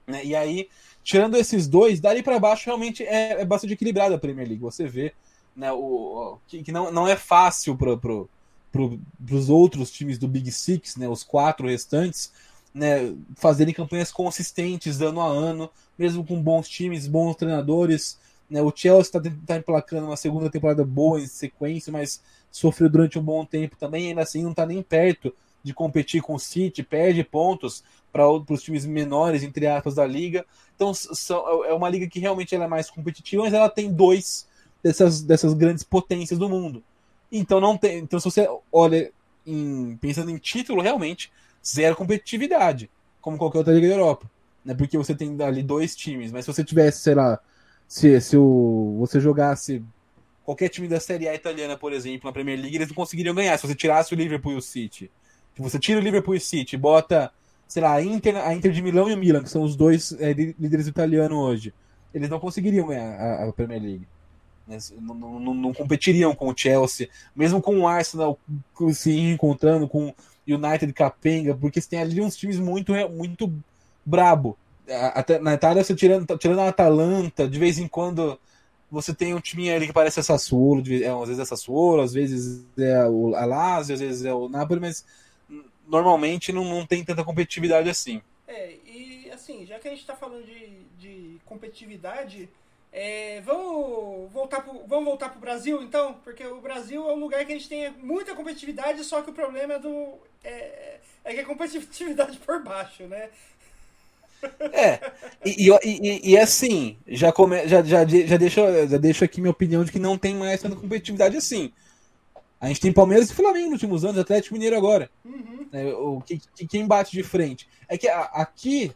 Né? E aí, tirando esses dois, dali para baixo realmente é, é, bastante equilibrado a Premier League. Você vê né, o, que, que não, não é fácil para pro, pro, os outros times do Big Six, né, os quatro restantes, né, fazerem campanhas consistentes ano a ano, mesmo com bons times, bons treinadores. Né, o Chelsea está tá emplacando uma segunda temporada boa em sequência, mas sofreu durante um bom tempo também, ainda assim não está nem perto de competir com o City, perde pontos para os times menores, entre aspas, da liga. Então são, é uma liga que realmente é mais competitiva, mas ela tem dois dessas, dessas grandes potências do mundo. Então não tem. Então, se você olha em, pensando em título, realmente, zero competitividade, como qualquer outra liga da Europa. Né? Porque você tem ali dois times, mas se você tivesse, sei lá, se, se o, você jogasse qualquer time da Série A italiana, por exemplo, na Premier League, eles não conseguiriam ganhar. Se você tirasse o Liverpool e o City. Se você tira o Liverpool e o City bota, sei lá, a Inter, a Inter de Milão e o Milan, que são os dois é, líderes italianos hoje, eles não conseguiriam ganhar a, a Premier League. Né? Não, não, não, competiriam com o Chelsea, mesmo com o Arsenal se encontrando com o United Capenga, porque você tem ali uns times muito, muito brabo. Até na Itália, você tirando, tirando a Atalanta, de vez em quando você tem um time ali que parece a Sassuolo, é, às vezes é Sassuolo, às vezes é o Lazio, às vezes é o Napoli, mas normalmente não, não tem tanta competitividade assim. É, e assim, já que a gente está falando de, de competitividade, é, vamos voltar pro, vamos voltar pro Brasil então, porque o Brasil é um lugar que a gente tem muita competitividade, só que o problema é do é, é que a competitividade por baixo, né? É, e, e, e, assim, já, come, já, já, já, deixo, já deixo aqui minha opinião de que não tem mais tanta competitividade assim. A gente tem Palmeiras e Flamengo nos últimos anos, Atlético Mineiro agora. Uhum. É, o, que, quem bate de frente. É que aqui,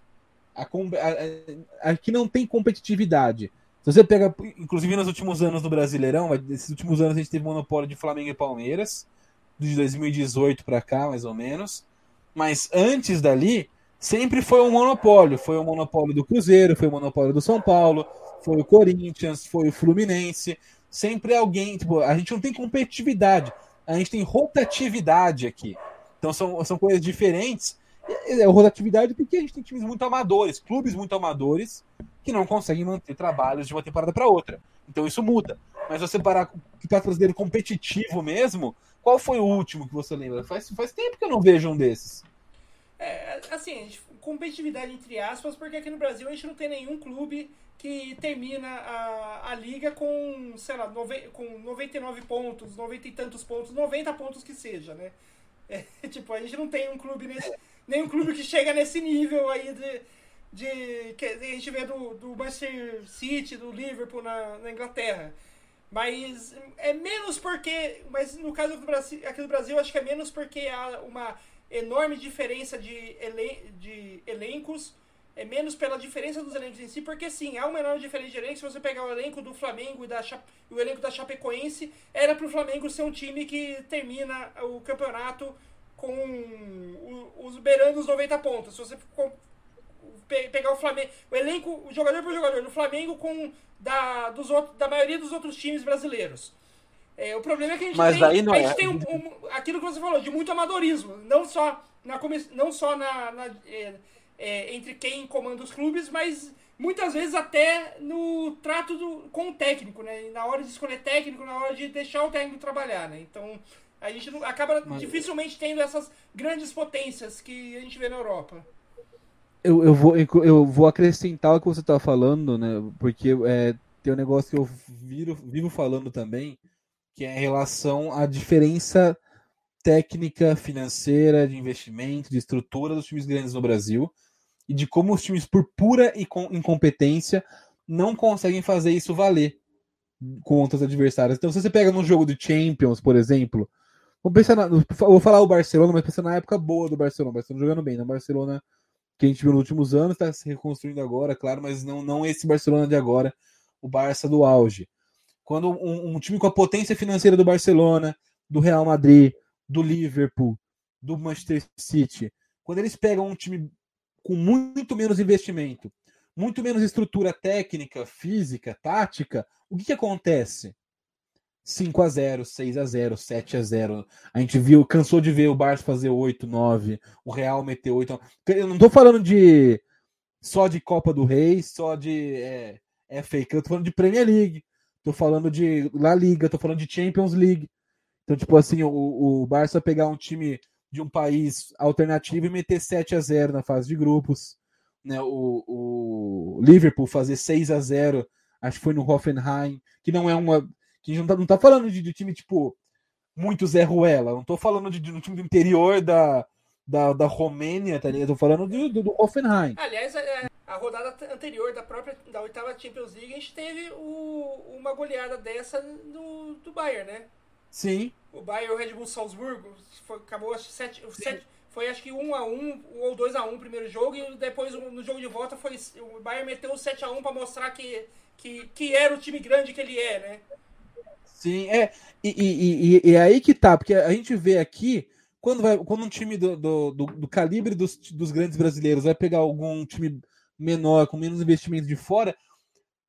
a, a, aqui não tem competitividade. Se você pega, inclusive nos últimos anos do Brasileirão, nesses últimos anos a gente teve monopólio de Flamengo e Palmeiras, de 2018 para cá, mais ou menos. Mas antes dali, sempre foi um monopólio. Foi o monopólio do Cruzeiro, foi o monopólio do São Paulo, foi o Corinthians, foi o Fluminense. Sempre alguém, tipo, a gente não tem competitividade, a gente tem rotatividade aqui. Então são, são coisas diferentes. É rotatividade porque a gente tem times muito amadores, clubes muito amadores, que não conseguem manter trabalhos de uma temporada para outra. Então isso muda. Mas você parar com o Campeonato Brasileiro competitivo mesmo, qual foi o último que você lembra? Faz, faz tempo que eu não vejo um desses. É, assim, competitividade entre aspas, porque aqui no Brasil a gente não tem nenhum clube que termina a, a liga com, sei lá, nove, com 99 pontos, 90 e tantos pontos, 90 pontos que seja, né? É, tipo, a gente não tem um clube nesse, nenhum clube que chega nesse nível aí de, de que a gente vê do, do Manchester City, do Liverpool na, na Inglaterra. Mas é menos porque. Mas no caso do Brasil, aqui do Brasil, acho que é menos porque há uma enorme diferença de, elen de elencos. É menos pela diferença dos elencos em si, porque sim, há uma enorme diferença de elenco. Se você pegar o elenco do Flamengo e da o elenco da Chapecoense, era para o Flamengo ser um time que termina o campeonato com os beirando os 90 pontos. Se você pegar o Flamengo, o elenco, o jogador por jogador, no Flamengo com da, dos outros, da maioria dos outros times brasileiros. É, o problema é que a gente Mas tem, aí não a gente é. tem um, um, aquilo que você falou, de muito amadorismo. Não só, na, não só na, na é, é, entre quem comanda os clubes, mas muitas vezes até no trato do, com o técnico, né? Na hora de escolher técnico, na hora de deixar o técnico trabalhar, né? Então a gente não, acaba Mas- dificilmente tendo essas grandes potências que a gente vê na Europa. Eu, eu, vou, eu vou acrescentar o que você está falando, né? Porque é, tem um negócio que eu viro, vivo falando também, que é em relação à diferença técnica, financeira, de investimento, de estrutura dos times grandes no Brasil e de como os times, por pura incom- incompetência, não conseguem fazer isso valer contra os adversários. Então, se você pega num jogo de Champions, por exemplo, vamos pensar na, vou falar o Barcelona, mas pensando na época boa do Barcelona, o Barcelona jogando bem, na Barcelona que a gente viu nos últimos anos, está se reconstruindo agora, claro, mas não, não esse Barcelona de agora, o Barça do auge. Quando um, um time com a potência financeira do Barcelona, do Real Madrid, do Liverpool, do Manchester City, quando eles pegam um time com muito menos investimento, muito menos estrutura técnica, física, tática, o que, que acontece? 5 a 0 6 a 0 7 a 0 A gente viu, cansou de ver o Barça fazer 8, 9, o Real meter 8. Eu não tô falando de só de Copa do Rei, só de é, FA Cup, eu tô falando de Premier League, tô falando de La Liga, tô falando de Champions League. Então, tipo assim, o, o Barça pegar um time de um país alternativo e meter 7 a 0 na fase de grupos, né? O, o Liverpool fazer 6 a 0 acho que foi no Hoffenheim, que não é uma que a gente não tá, não tá falando de, de time tipo muito Zé Ruela, não tô falando de, de um time do interior da, da, da Romênia, tá ligado? Eu tô falando do, do, do Hoffenheim. Aliás, a, a rodada anterior da própria da oitava Champions League, a gente teve o- uma goleada dessa do, do Bayern, né? Sim, O Bayern e o Red Bull Salzburgo foi, acabou acho, sete, sete, foi acho que 1 a 1 ou 2 a 1 o primeiro jogo e depois no jogo de volta foi o Bayern meteu 7 a 1 para mostrar que, que que era o time grande que ele é, né? Sim, é. E, e, e, e é aí que tá, porque a gente vê aqui, quando, vai, quando um time do, do, do, do calibre dos, dos grandes brasileiros vai pegar algum time menor, com menos investimento de fora,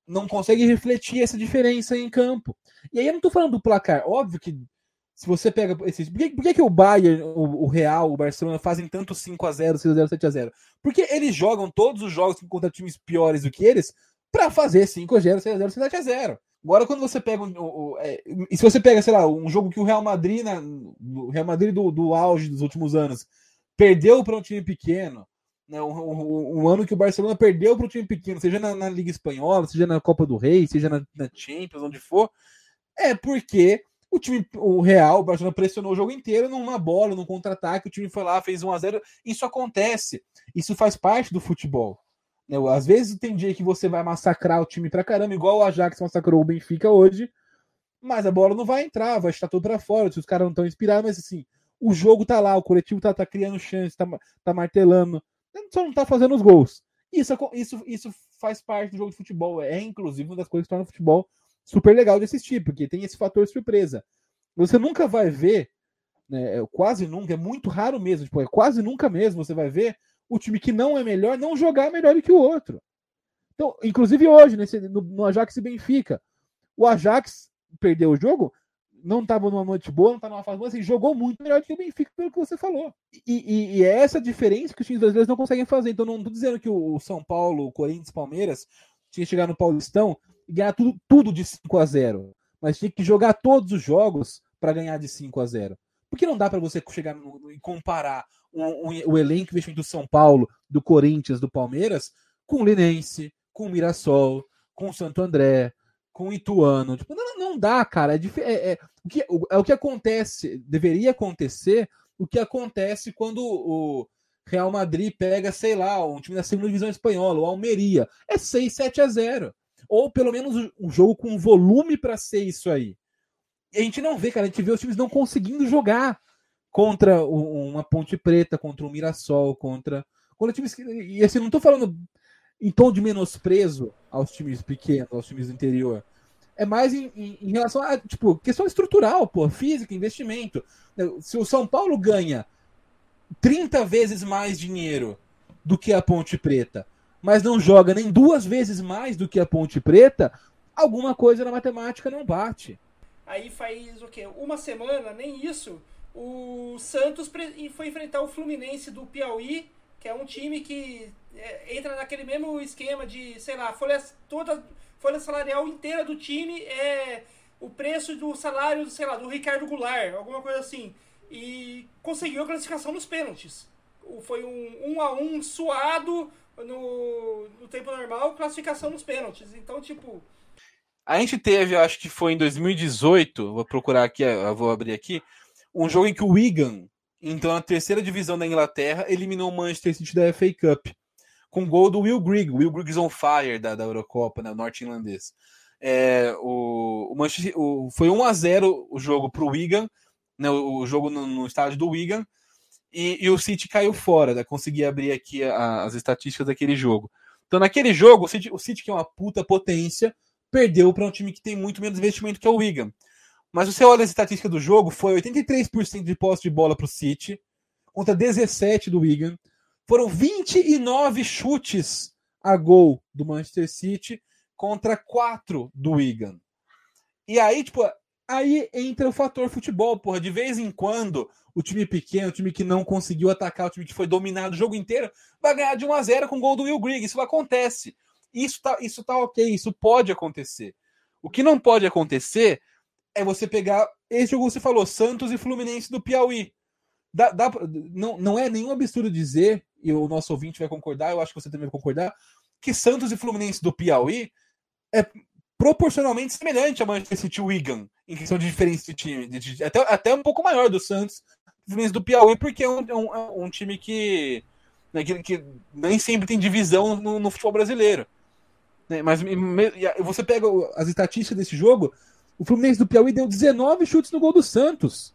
não consegue refletir essa diferença em campo. E aí eu não tô falando do placar, óbvio que se você pega esses. Por que, por que, que o Bayern, o, o Real, o Barcelona fazem tanto 5x0, 6x0, 7x0? Porque eles jogam todos os jogos contra times piores do que eles para fazer 5x0, 6x0, 7x0. Agora, quando você pega. o- o- é, e se você pega, sei lá, um jogo que o Real Madrid, na, o Real Madrid do, do auge dos últimos anos, perdeu para um time pequeno, né, um, um- um ano que o Barcelona perdeu para um time pequeno, seja na, na Liga Espanhola, seja na Copa do Rei, seja na, na Champions, onde for, é porque o time, o Real, o Barcelona pressionou o jogo inteiro numa bola, num contra-ataque, o time foi lá, fez 1 a 0 Isso acontece. Isso faz parte do futebol. Né? Às vezes tem dia que você vai massacrar o time pra caramba, igual o Ajax massacrou o Benfica hoje, mas a bola não vai entrar, vai estar tudo pra fora, se os caras não estão inspirados, mas assim, o jogo tá lá, o coletivo tá, tá criando chance, tá, tá martelando, só não tá fazendo os gols. Isso, isso, isso faz parte do jogo de futebol, é inclusive uma das coisas que torna o futebol super legal de assistir, porque tem esse fator surpresa. Você nunca vai ver, né, é, quase nunca, é muito raro mesmo, tipo, é quase nunca mesmo você vai ver o time que não é melhor não jogar melhor do que o outro. Então, inclusive hoje, nesse, no, no Ajax e Benfica, o Ajax perdeu o jogo, não estava numa noite boa, não estava numa fase boa, assim, jogou muito melhor do que o Benfica, pelo que você falou. E, e- e é essa diferença que os times brasileiros não conseguem fazer. Então, não estou dizendo que o São Paulo, o Corinthians, Palmeiras tinha que chegar no Paulistão e ganhar tudo, tudo de 5 a 0 mas tinha que jogar todos os jogos para ganhar de 5 a 0 Porque não dá para você chegar e comparar o, o, elenco investimento do São Paulo, do Corinthians, do Palmeiras, com o Linense, com o Mirassol, com o Santo André, com o Ituano. Tipo, não, não dá, cara. É, é- é- o que, é o que acontece, deveria acontecer, o que acontece quando o Real Madrid pega, sei lá, um time da segunda divisão espanhola, o Almeria. É 6, 7 a 0. Ou pelo menos um jogo com volume para ser isso aí. E a gente não vê, cara, a gente vê os times não conseguindo jogar contra uma Ponte Preta, contra um Mirassol, contra, times que. E assim, não tô falando em tom de menosprezo aos times pequenos, aos times do interior. É mais em, em, em relação a, tipo, questão estrutural, pô, física, investimento. Se o São Paulo ganha 30 vezes mais dinheiro do que a Ponte Preta, mas não joga nem duas vezes mais do que a Ponte Preta, alguma coisa na matemática não bate. Aí faz o quê? Uma semana, nem isso, o Santos foi enfrentar o Fluminense do Piauí, que é um time que é, entra naquele mesmo esquema de, sei lá, folha, toda folha salarial inteira do time é o preço do salário, sei lá, do Ricardo Goulart, alguma coisa assim. E conseguiu a classificação nos pênaltis. Foi um 1 um a 1 um suado no, no tempo normal, classificação nos pênaltis. Então, tipo, a gente teve, acho que foi em 2018, vou procurar aqui, vou abrir aqui, um jogo em que o Wigan, então na terceira divisão da Inglaterra, eliminou o Manchester City da FA Cup, com gol do Will Grigg, Will Grigg's on fire da, da Eurocopa, né, norte-irlandês. É, o, o, Manchester, o, foi 1 a 0 o jogo para o Wigan, né, o, jogo no, no, estádio do Wigan, e, e, o City caiu fora. Né, consegui abrir aqui a, as estatísticas daquele jogo. Então, naquele jogo, o City, o City, que é uma puta potência, perdeu para um time que tem muito menos investimento que é o Wigan. Mas você olha as estatísticas do jogo, foi 83% de posse de bola para o City, contra 17 do Wigan. Foram 29 chutes a gol do Manchester City contra 4 do Wigan. E aí, tipo, aí entra o fator futebol, porra. De vez em quando, o time pequeno, o time que não conseguiu atacar, o time que foi dominado o jogo inteiro, vai ganhar de 1 a 0 com o gol do Will Grigg. Isso acontece. Isso tá, isso tá ok, isso pode acontecer. O que não pode acontecer é você pegar esse jogo que você falou, Santos e Fluminense do Piauí. Dá, dá, não, não é nenhum absurdo dizer, e o nosso ouvinte vai concordar, eu acho que você também vai concordar, que Santos e Fluminense do Piauí é proporcionalmente semelhante a Manchester City Wigan, em questão de diferença de time. De, de, até, até um pouco maior do Santos Fluminense do Piauí, porque é um, é um, é um time que, né, que, que, nem sempre tem divisão no, no futebol brasileiro. Né, mas você pega as estatísticas desse jogo, o Fluminense do Piauí deu 19 chutes no gol do Santos.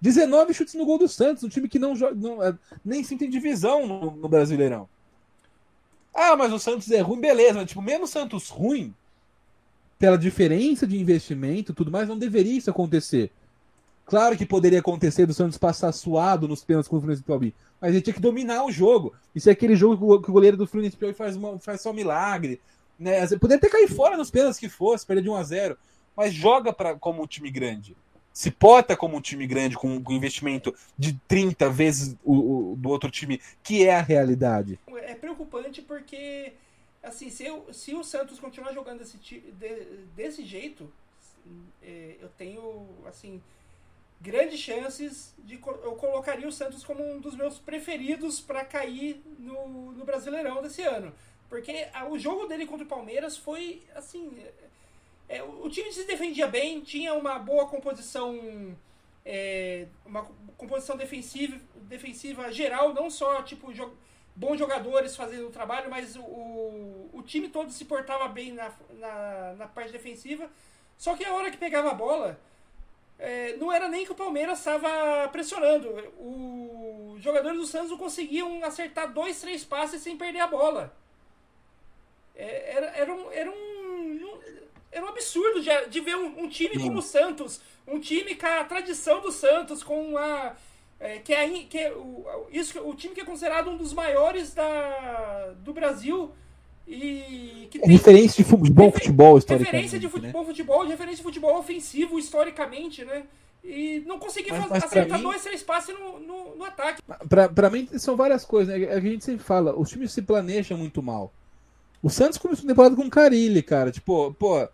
19 chutes no gol do Santos, um time que não joga, não, é, nem se tem divisão no, no, Brasileirão. Ah, mas o Santos é ruim, beleza, mas tipo, mesmo o Santos ruim, pela diferença de investimento tudo mais, não deveria isso acontecer. Claro que poderia acontecer do Santos passar suado nos pênaltis com o Fluminense do Piauí, mas ele tinha que dominar o jogo. Isso é aquele jogo que o goleiro do Fluminense do Piauí faz, uma, faz só milagre. Né? Poderia ter caído fora nos pênaltis que fosse, perder de 1 a 0 mas joga pra, como um time grande. Se porta como um time grande, com, com investimento de 30 vezes o, o, do outro time, que é a realidade. É preocupante porque, assim, se, eu, se o Santos continuar jogando desse, de, desse jeito, é, eu tenho, assim, grandes chances de. Eu colocaria o Santos como um dos meus preferidos para cair no, no Brasileirão desse ano. Porque a, o jogo dele contra o Palmeiras foi, assim é, o time se defendia bem, tinha uma boa composição, é, uma composição defensiva, defensiva geral, não só tipo jo bons jogadores fazendo o trabalho, mas o, o time todo se portava bem na, na, na parte defensiva. Só que a hora que pegava a bola, é, não era nem que o Palmeiras estava pressionando. Os jogadores do Santos não conseguiam acertar dois, três passes sem perder a bola. É, era, era, um, era um era um absurdo de, de ver um, um time Sim. como o Santos, um time com a tradição do Santos, com a. É, que é, que é o, isso, o time que é considerado um dos maiores da, do Brasil. E que é tem, referência de futebol, refer, futebol historicamente. Referência de futebol, né? futebol, referência de futebol ofensivo historicamente, né? E não consegui mas, mas acertar mim, dois, três passes no, no, no ataque. Pra, pra mim, são várias coisas, né? É a gente sempre fala, os times se planejam muito mal. O Santos começou a temporada com o Carilli, cara. Tipo, pô,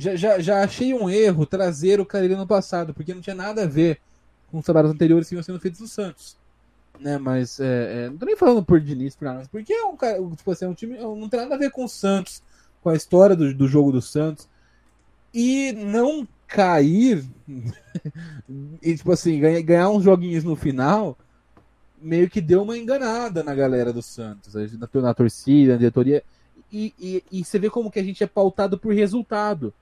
já, já, já achei um erro trazer o Carilli no passado, porque não tinha nada a ver com os trabalhos anteriores que iam sendo feitos no Santos. Né, mas é, é, não tô nem falando por Diniz, por nada, porque é um, tipo assim, é um time não tem nada a ver com o Santos, com a história do, do jogo do Santos. E não cair e tipo assim, ganhar, ganhar uns joguinhos no final, meio que deu uma enganada na galera do Santos, na, na torcida, na diretoria. e, e, e você vê como que a gente é pautado por resultado.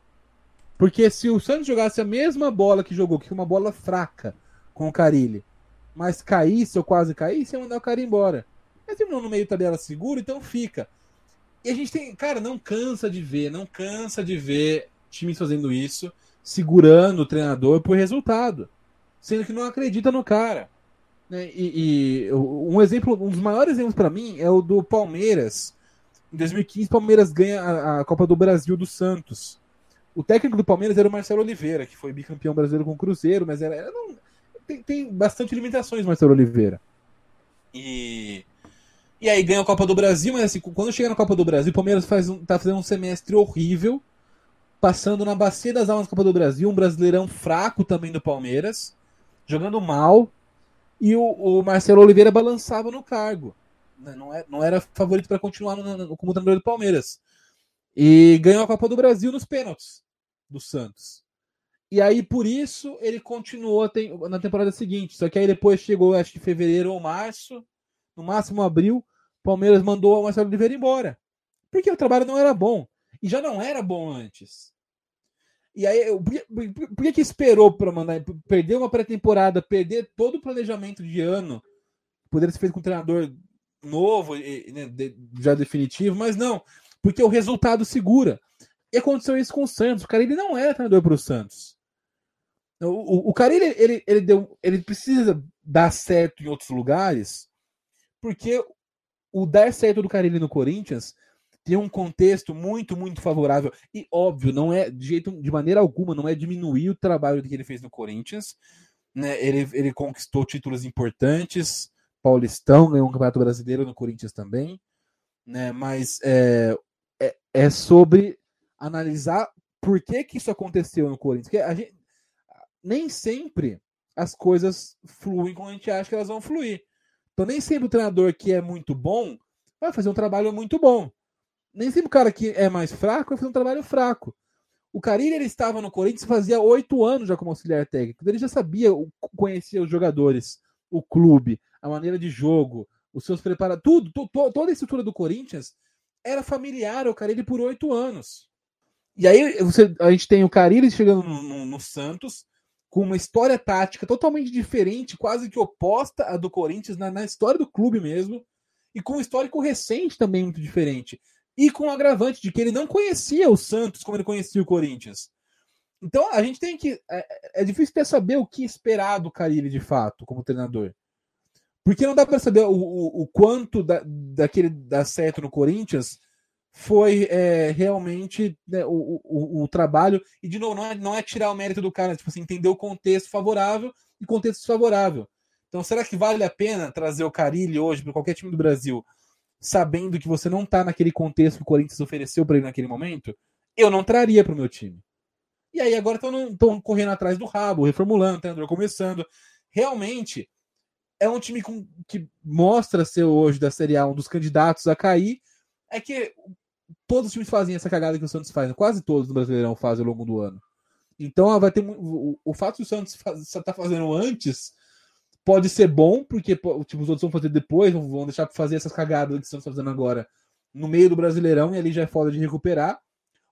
Porque se o Santos jogasse a mesma bola que jogou, que é uma bola fraca com o Carilli, mas caísse ou quase caísse, ia mandar o cara embora. Mas terminou no meio tabela seguro, então fica. E a gente tem, cara, não cansa de ver, não cansa de ver times fazendo isso, segurando o treinador por resultado, sendo que não acredita no cara. Né? E, e um exemplo, um dos maiores exemplos para mim é o do Palmeiras. Em 2015, Palmeiras ganha a, a Copa do Brasil do Santos. O técnico do Palmeiras era o Marcelo Oliveira, que foi bicampeão brasileiro com o Cruzeiro, mas era, era não, tem, tem bastante limitações, Marcelo Oliveira. E e aí ganha a Copa do Brasil, mas assim, quando chega na Copa do Brasil, o Palmeiras faz um, tá fazendo um semestre horrível, passando na bacia das almas da Copa do Brasil, um brasileirão fraco também do Palmeiras, jogando mal, e o, o Marcelo Oliveira balançava no cargo. Né? Não, é, não era favorito para continuar no, no, como treinador do Palmeiras. E ganhou a Copa do Brasil nos pênaltis do Santos. E aí, por isso, ele continuou na temporada seguinte. Só que aí depois chegou, acho que fevereiro ou março, no máximo abril, Palmeiras mandou o Marcelo Oliveira embora. Porque o trabalho não era bom. E já não era bom antes. E aí, por que, que esperou para mandar? Perder uma pré-temporada, perder todo o planejamento de ano, poderia ser feito com um treinador novo, né, já definitivo, mas não, porque o resultado segura. E aconteceu isso com o Santos. O cara ele não era treinador para o Santos. O, o, ele, ele, ele, deu, ele precisa dar certo em outros lugares porque o dar certo do Carilli no Corinthians tem um contexto muito, muito favorável. E óbvio, não é de jeito, de maneira alguma, não é diminuir o trabalho que ele fez no Corinthians. Né? Ele, ele conquistou títulos importantes, Paulistão, ganhou um Campeonato Brasileiro no Corinthians também. Né? Mas é, é, é sobre analisar por que, que isso aconteceu no Corinthians. A gente, nem sempre as coisas fluem como a gente acha que elas vão fluir. Então nem sempre o treinador que é muito bom vai fazer um trabalho muito bom. Nem sempre o cara que é mais fraco vai fazer um trabalho fraco. O Carilli ele estava no Corinthians fazia oito anos já como auxiliar técnico. Ele já sabia, conhecia os jogadores, o clube, a maneira de jogo, os seus preparados, tudo, toda a estrutura do Corinthians era familiar ao Carilli por oito anos. E aí você, a gente tem o Carilli chegando no, no, no Santos, com uma história tática totalmente diferente, quase que oposta à do Corinthians, na, na história do clube mesmo, e com um histórico recente também muito diferente. E com o agravante de que ele não conhecia o Santos como ele conhecia o Corinthians. Então a gente tem que. É, é difícil até saber o que esperar do Carilli de fato, como treinador. Porque não dá para saber o, o, o, quanto da, daquele dá certo no Corinthians foi é, realmente né, o, o, o, trabalho. E, de novo, não é, não é tirar o mérito do cara, tipo assim, entender o contexto favorável e contexto desfavorável. Então, será que vale a pena trazer o Carilli hoje para qualquer time do Brasil, sabendo que você não está naquele contexto que o Corinthians ofereceu para ele naquele momento? Eu não traria para o meu time. E aí agora estão correndo atrás do rabo, reformulando, treinador começando. Realmente é um time com, que mostra ser hoje da Série A um dos candidatos a cair. É que todos os times fazem essa cagada que o Santos faz, quase todos no Brasileirão fazem ao longo do ano. Então vai ter o, o fato de o Santos estar tá fazendo antes pode ser bom, porque tipo, os outros vão fazer depois, vão deixar para fazer essas cagadas que o Santos está fazendo agora no meio do Brasileirão e ali já é foda de recuperar.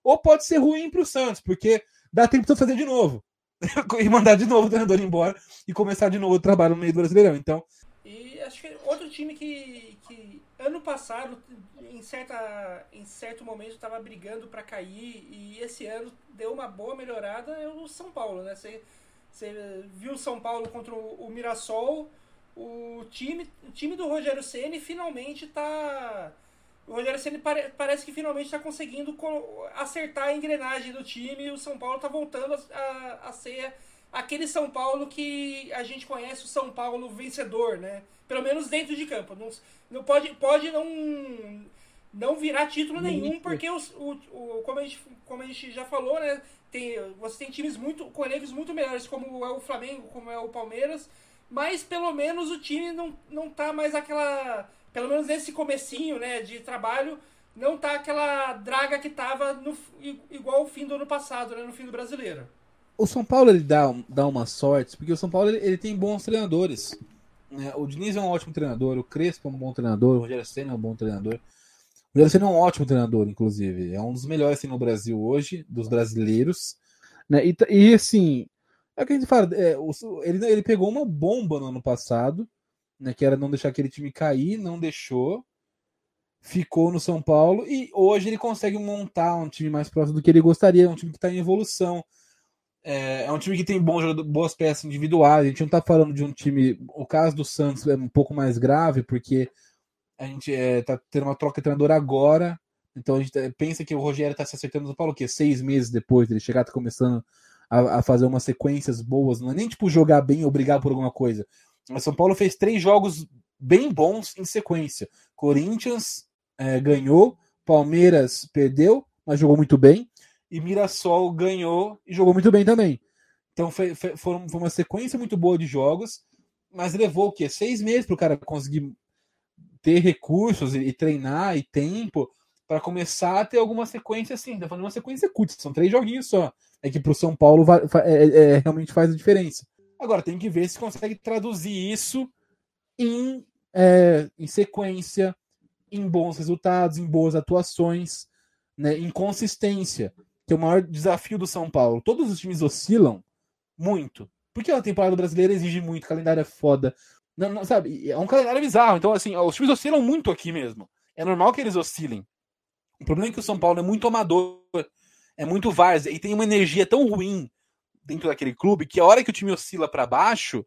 Ou pode ser ruim para o Santos, porque dá tempo de fazer de novo. e mandar de novo o treinador embora e começar de novo o trabalho no meio do Brasileirão. Então. E acho que outro time que, que ano passado, em, certa, em certo momento, estava brigando para cair e esse ano deu uma boa melhorada é o São Paulo, né? Você, viu o São Paulo contra o, o Mirassol, o time, o time do Rogério Ceni finalmente está o Rogério Ceni pare, parece que finalmente está conseguindo acertar a engrenagem do time o São Paulo está voltando a, a, a, ser aquele São Paulo que a gente conhece, o São Paulo vencedor, né? Pelo menos dentro de campo. Não, não pode, pode não, não virar título nenhum, porque os, o, o, como, a gente, como a gente já falou, né? Tem, você tem times muito, com elencos muito melhores, como é o Flamengo, como é o Palmeiras, mas pelo menos o time não, não tá mais aquela. Pelo menos nesse comecinho né, de trabalho, não tá aquela draga que tava no, igual o fim do ano passado, né, no fim do brasileiro. O São Paulo ele dá, dá uma sorte, porque o São Paulo ele, ele tem bons treinadores. Né? O Diniz é um ótimo treinador, o Crespo é um bom treinador, o Rogério Senna é um bom treinador. O Rogério Ceni é um ótimo treinador, inclusive. É um dos melhores assim, no Brasil hoje, dos brasileiros. Né? E, e assim, é o que a gente fala. É, o, ele, ele pegou uma bomba no ano passado, né? Que era não deixar aquele time cair, não deixou. Ficou no São Paulo e hoje ele consegue montar um time mais próximo do que ele gostaria, um time que está em evolução. É, é, um time que tem bons, boas peças individuais. A gente não está falando de um time. O caso do Santos é um pouco mais grave, porque a gente é, tá tendo uma troca de treinador agora. Então a gente tá, pensa que o Rogério está se acertando no Paulo, o quê? Seis meses depois dele chegar, tá começando a, a, fazer umas sequências boas. Não é nem tipo jogar bem ou brigar por alguma coisa. Mas São Paulo fez três jogos bem bons em sequência. Corinthians é, ganhou, Palmeiras perdeu, mas jogou muito bem. E Mirassol ganhou e jogou muito bem também. Então foi, foi, foi uma sequência muito boa de jogos, mas levou o quê? Seis meses para o cara conseguir ter recursos e, e treinar e tempo para começar a ter alguma sequência assim. Tá falando uma sequência curta, são três joguinhos só. É que para o São Paulo é, é, é, realmente faz a diferença. Agora tem que ver se consegue traduzir isso em, é, em sequência, em bons resultados, em boas atuações, né, em consistência, que é o maior desafio do São Paulo. Todos os times oscilam muito. Porque a temporada brasileira exige muito, o calendário é foda. Não, não, sabe, é um calendário bizarro. Então, assim, os times oscilam muito aqui mesmo. É normal que eles oscilem. O problema é que o São Paulo é muito amador, é muito várzea e tem uma energia tão ruim dentro daquele clube que a hora que o time oscila para baixo,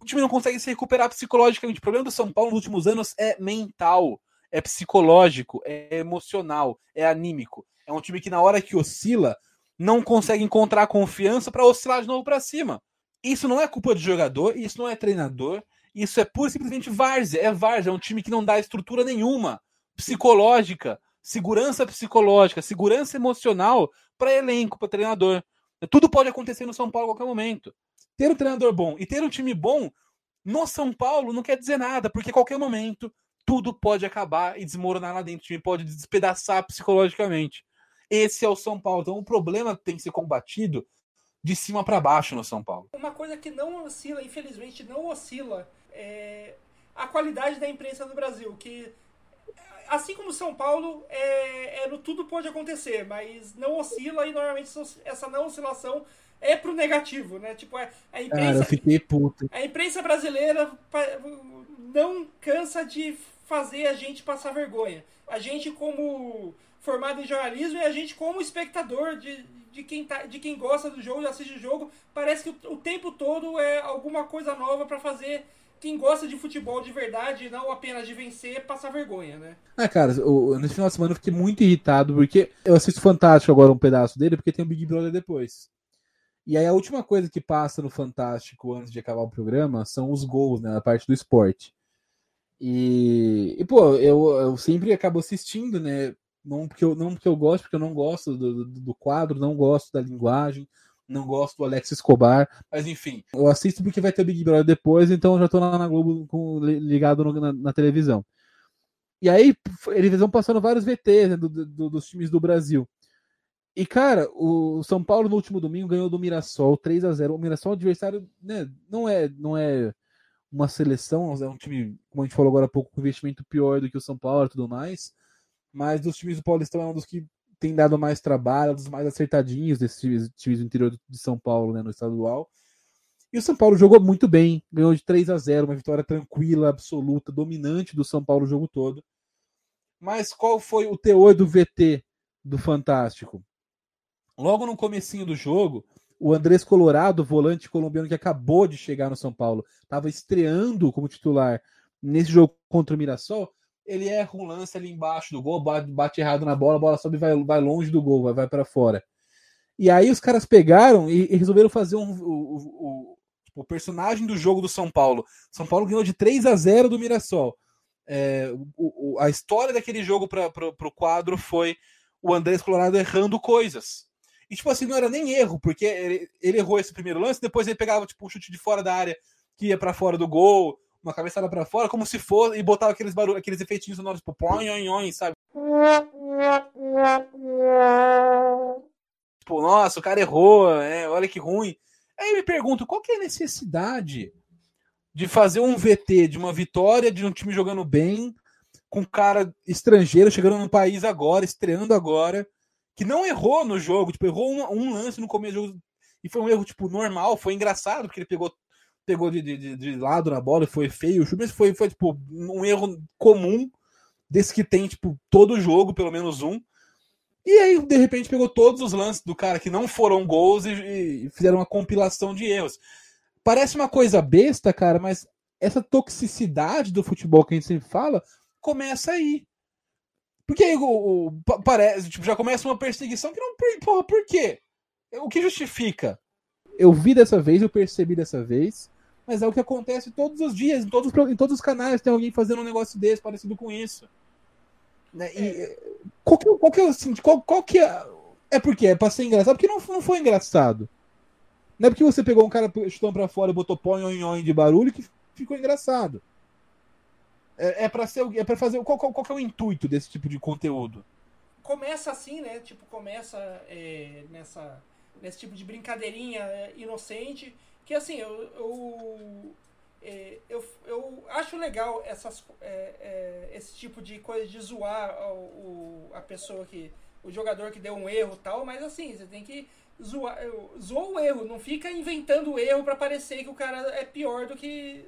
o time não consegue se recuperar psicologicamente. O problema do São Paulo nos últimos anos é mental, é psicológico, é emocional, é anímico. É um time que na hora que oscila não consegue encontrar confiança para oscilar de novo para cima. Isso não é culpa de jogador, isso não é treinador, isso é pura e simplesmente várzea. É várzea, é um time que não dá estrutura nenhuma psicológica, segurança psicológica, segurança emocional para elenco, para treinador. Tudo pode acontecer no São Paulo a qualquer momento. Ter um treinador bom e ter um time bom no São Paulo não quer dizer nada, porque a qualquer momento tudo pode acabar e desmoronar lá dentro. O time pode despedaçar psicologicamente. Esse é o São Paulo. Então o problema tem que ser combatido de cima para baixo no São Paulo. Uma coisa que não oscila, infelizmente não oscila, é a qualidade da imprensa no Brasil, que assim como São Paulo, é, é, no tudo pode acontecer, mas não oscila e normalmente essa não oscilação é pro negativo, né? Tipo, é, a imprensa, Cara, eu fiquei puto. A imprensa brasileira não cansa de fazer a gente passar vergonha. A gente como formado em jornalismo e a gente como espectador de, de, quem, tá, de quem gosta do jogo, assiste o jogo, parece que o, o tempo todo é alguma coisa nova para fazer quem gosta de futebol de verdade, não apenas de vencer, passar vergonha, né? Ah, cara, eu, nesse final de semana eu fiquei muito irritado, porque eu assisto Fantástico agora um pedaço dele, porque tem o Big Brother depois. E aí a última coisa que passa no Fantástico antes de acabar o programa são os gols, né? A parte do esporte. E, e pô, eu, eu sempre acabo assistindo, né? Não porque, eu, não porque eu gosto, porque eu não gosto do, do, do quadro, não gosto da linguagem, não gosto do Alex Escobar, mas enfim, eu assisto porque vai ter Big Brother depois, então eu já tô lá na Globo com, ligado no, na, na, televisão. E aí eles vão passando vários VTs né, do, do, dos times do Brasil. E, cara, o São Paulo no último domingo ganhou do Mirassol 3 a 0 O Mirassol, adversário, né, não é, não é uma seleção, é um time, como a gente falou agora há pouco, com investimento pior do que o São Paulo e tudo mais. Mas dos times do Paulistão é um dos que tem dado mais trabalho, dos mais acertadinhos desses times, times do interior de São Paulo, né, no estadual. E o São Paulo jogou muito bem, ganhou de 3 a 0, uma vitória tranquila, absoluta, dominante do São Paulo o jogo todo. Mas qual foi o teor do VT do Fantástico? Logo no comecinho do jogo, o Andrés Colorado, volante colombiano que acabou de chegar no São Paulo, estava estreando como titular nesse jogo contra o Mirassol, ele erra um lance ali embaixo do gol, bate, bate errado na bola, a bola sobe vai, vai longe do gol, vai, vai para fora. E aí os caras pegaram e, e resolveram fazer um, o, o, o, personagem do jogo do São Paulo. São Paulo ganhou de 3 a 0 do Mirassol. É, o, a história daquele jogo para o quadro foi o Andrés Colorado errando coisas. E, tipo assim, não era nem erro, porque ele, ele errou esse primeiro lance, depois ele pegava, tipo, um chute de fora da área que ia para fora do gol, uma cabeçada para fora, como se fosse, e botava aqueles barulhos, aqueles efeitinhos sonoros, tipo, põe, sabe? Tipo, nossa, o cara errou, é, olha que ruim. Aí eu me pergunto, qual que é a necessidade de fazer um VT de uma vitória de um time jogando bem com um cara estrangeiro chegando no país agora, estreando agora, que não errou no jogo, tipo, errou um, um lance no começo do jogo e foi um erro, tipo, normal, foi engraçado, porque ele pegou pegou de, de, de lado na bola e foi feio, mas foi, foi tipo, um erro comum desse que tem, tipo, todo jogo, pelo menos um. E aí, de repente, pegou todos os lances do cara que não foram gols e, e fizeram uma compilação de erros. Parece uma coisa besta, cara, mas essa toxicidade do futebol que a gente sempre fala começa aí. Porque aí o, o, parece, tipo, já começa uma perseguição que não. Porra, por quê? O que justifica? Eu vi dessa vez, eu percebi dessa vez, mas é o que acontece todos os dias, em todos, em todos os canais tem alguém fazendo um negócio desse, parecido com isso. Né? E, é. qual, que, qual que é assim, qual, qual que é. É porque é pra ser engraçado, porque não, não foi engraçado. Não é porque você pegou um cara chutando pra fora e botou pó em de barulho que ficou engraçado. É, é para ser é para fazer qual, qual, qual é o intuito desse tipo de conteúdo? Começa assim, né? Tipo começa é, nessa nesse tipo de brincadeirinha é, inocente que assim eu, eu é, eu, eu acho legal essas, é, é, esse tipo de coisa de zoar o, a pessoa que. o jogador que deu um erro tal, mas assim, você tem que zoar. Zoa o erro, não fica inventando o erro para parecer que o cara é pior do que,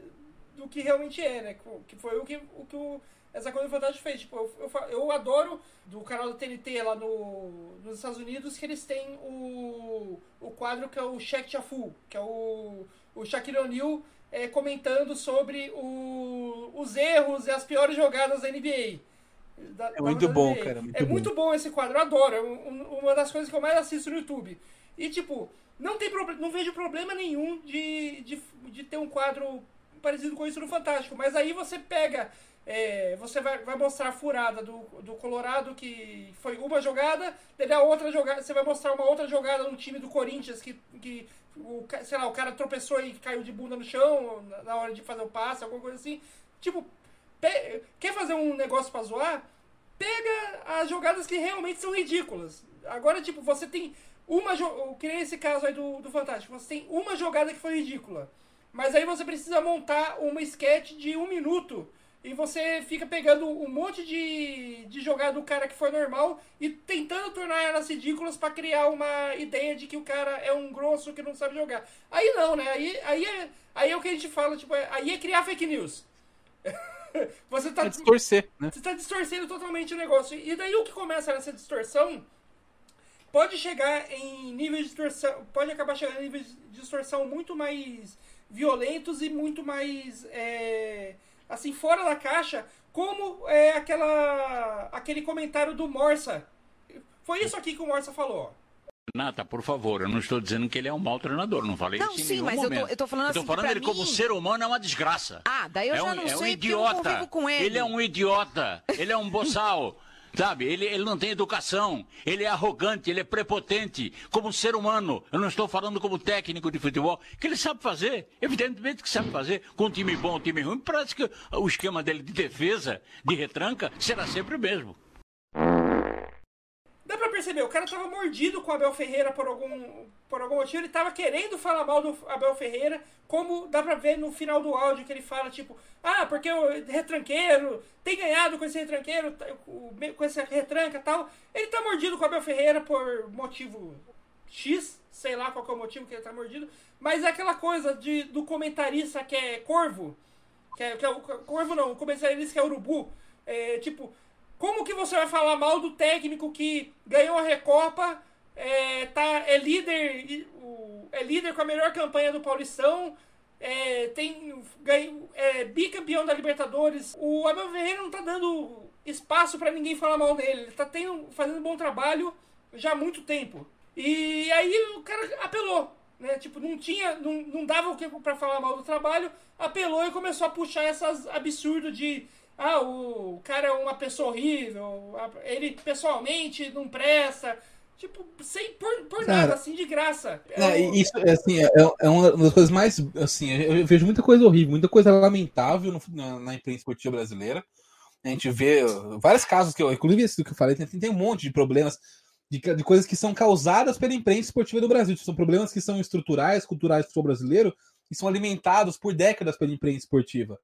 do que realmente é, né? Que foi o que o, que o essa coisa Fantástico fez. Tipo, eu, eu, eu, adoro do canal do TNT lá no, nos Estados Unidos que eles têm o, o quadro que é o Check Chafu, que é o, o Shaquille O'Neal é, comentando sobre o, os erros e as piores jogadas da NBA. Da, é muito bom, NBA. cara. Muito é bom. muito bom esse quadro, eu adoro. É um, uma das coisas que eu mais assisto no YouTube. E, tipo, não, tem não vejo problema nenhum de, de, de ter um quadro parecido com isso no Fantástico. Mas aí você pega. É, você vai, vai mostrar a furada do, do Colorado, que foi uma jogada, daí a outra jogada. Você vai mostrar uma outra jogada no time do Corinthians que, que o, sei lá, o cara tropeçou e caiu de bunda no chão na hora de fazer o passe, alguma coisa assim. Tipo, quer fazer um negócio pra zoar? Pega as jogadas que realmente são ridículas. Agora, tipo, você tem uma. Jo... Que nem esse caso aí do, do Fantástico. Você tem uma jogada que foi ridícula. Mas aí você precisa montar uma sketch de um minuto e você fica pegando um monte de, de jogada do cara que foi normal e tentando tornar elas ridículas para criar uma ideia de que o cara é um grosso que não sabe jogar. Aí não, né? Aí, aí, é, aí é o que a gente fala, tipo, é, aí é criar fake news. você tá, é distorcer, né? Você tá distorcendo totalmente o negócio. E daí o que começa nessa distorção pode chegar em níveis de distorção, pode acabar chegando em níveis de distorção muito mais violentos e muito mais é, assim, fora da caixa, como é aquela aquele comentário do Morsa. Foi isso aqui que o Morsa falou. Nata, por favor, eu não estou dizendo que ele é um mau treinador, não falei não, isso em sim, mas momento. Eu tô, eu tô falando eu tô assim falando ele mim... como ser humano é uma desgraça. Ah, daí eu é já um, não é sei um idiota. com ele. Ele é um idiota, ele é um boçal. Sabe, ele, ele não tem educação, ele é arrogante, ele é prepotente, como ser humano. Eu não estou falando como técnico de futebol, que ele sabe fazer, evidentemente que sabe fazer, com um time bom, um time ruim. Parece que o esquema dele de defesa, de retranca, será sempre o mesmo. Dá pra perceber, o cara tava mordido com o Abel Ferreira por algum, por algum motivo, ele tava querendo falar mal do Abel Ferreira, como dá pra ver no final do áudio que ele fala, tipo, ah, porque o retranqueiro tem ganhado com esse retranqueiro, com essa retranca e tal. Ele tá mordido com o Abel Ferreira por motivo X, sei lá qual é o motivo que ele tá mordido, mas é aquela coisa de, do comentarista que é corvo, que é, que é o corvo não, o comentarista que é urubu, é, tipo, como que você vai falar mal do técnico que ganhou a Recopa, é, tá, é líder é líder com a melhor campanha do Paulistão, é, tem ganho, é, bicampeão da Libertadores. O Abel Ferreira não tá dando espaço para ninguém falar mal dele. Ele tá tendo, fazendo um bom trabalho já há muito tempo. E aí o cara apelou, né? Tipo, não tinha, não, não dava o que para falar mal do trabalho, apelou e começou a puxar essas absurdos de ah, o cara é uma pessoa horrível, ele pessoalmente não presta. Tipo, sem por, por cara, nada, assim, de graça. É, isso, assim, é, é, uma das coisas mais. Assim, eu vejo muita coisa horrível, muita coisa lamentável no, na, na, imprensa esportiva brasileira. A gente vê vários casos que eu, inclusive esse que eu falei, tem, tem um monte de problemas, de, de, coisas que são causadas pela imprensa esportiva do Brasil. São problemas que são estruturais, culturais do brasileiro, e são alimentados por décadas pela imprensa esportiva.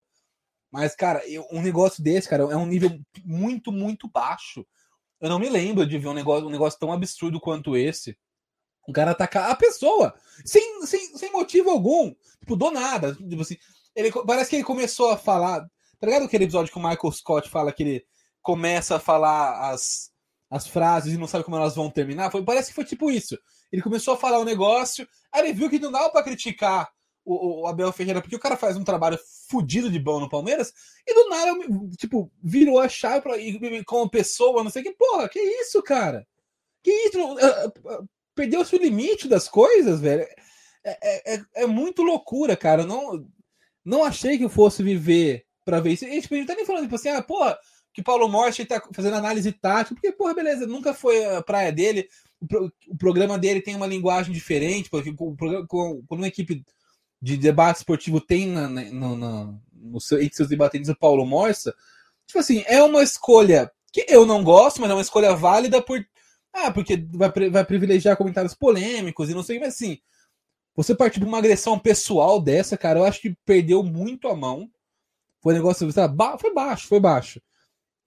Mas, cara, eu- um negócio desse, cara, é um nível muito, muito baixo. Eu não me lembro de ver um negócio, um negócio tão absurdo quanto esse. O cara atacar a pessoa sem, sem, sem motivo algum. Tipo, do nada. Tipo assim, ele, parece que ele começou a falar. Tá ligado aquele episódio que o Michael Scott fala que ele começa a falar as, as frases e não sabe como elas vão terminar? Foi, parece que foi tipo isso. Ele começou a falar o negócio, aí ele viu que não dava pra criticar o, o Abel Ferreira, porque o cara faz um trabalho fudido de bom no Palmeiras, e do nada, tipo, virou a chave pra, e, como pessoa, não sei o que. Porra, que isso, cara? Que isso? Ah, ah, Perdeu-se o limite das coisas, velho. É, é, é- é muito loucura, cara. Não, não achei que eu fosse viver pra ver isso. E, tipo, a gente tá nem falando, tipo assim, ah, porra, que Paulo Morte tá fazendo análise tática, porque, porra, beleza, nunca foi a praia dele. O, o programa dele tem uma linguagem diferente, porque o programa, quando uma equipe de debate esportivo tem na, na- na- no seu, entre seus debatentes o Paulo Morsa, tipo assim, é uma escolha que eu não gosto, mas é uma escolha válida por. Ah, porque vai, vai privilegiar comentários polêmicos e não sei, mas assim, você partir de uma agressão pessoal dessa, cara, eu acho que perdeu muito a mão. Foi um negócio, sabe, ba- foi baixo, foi baixo.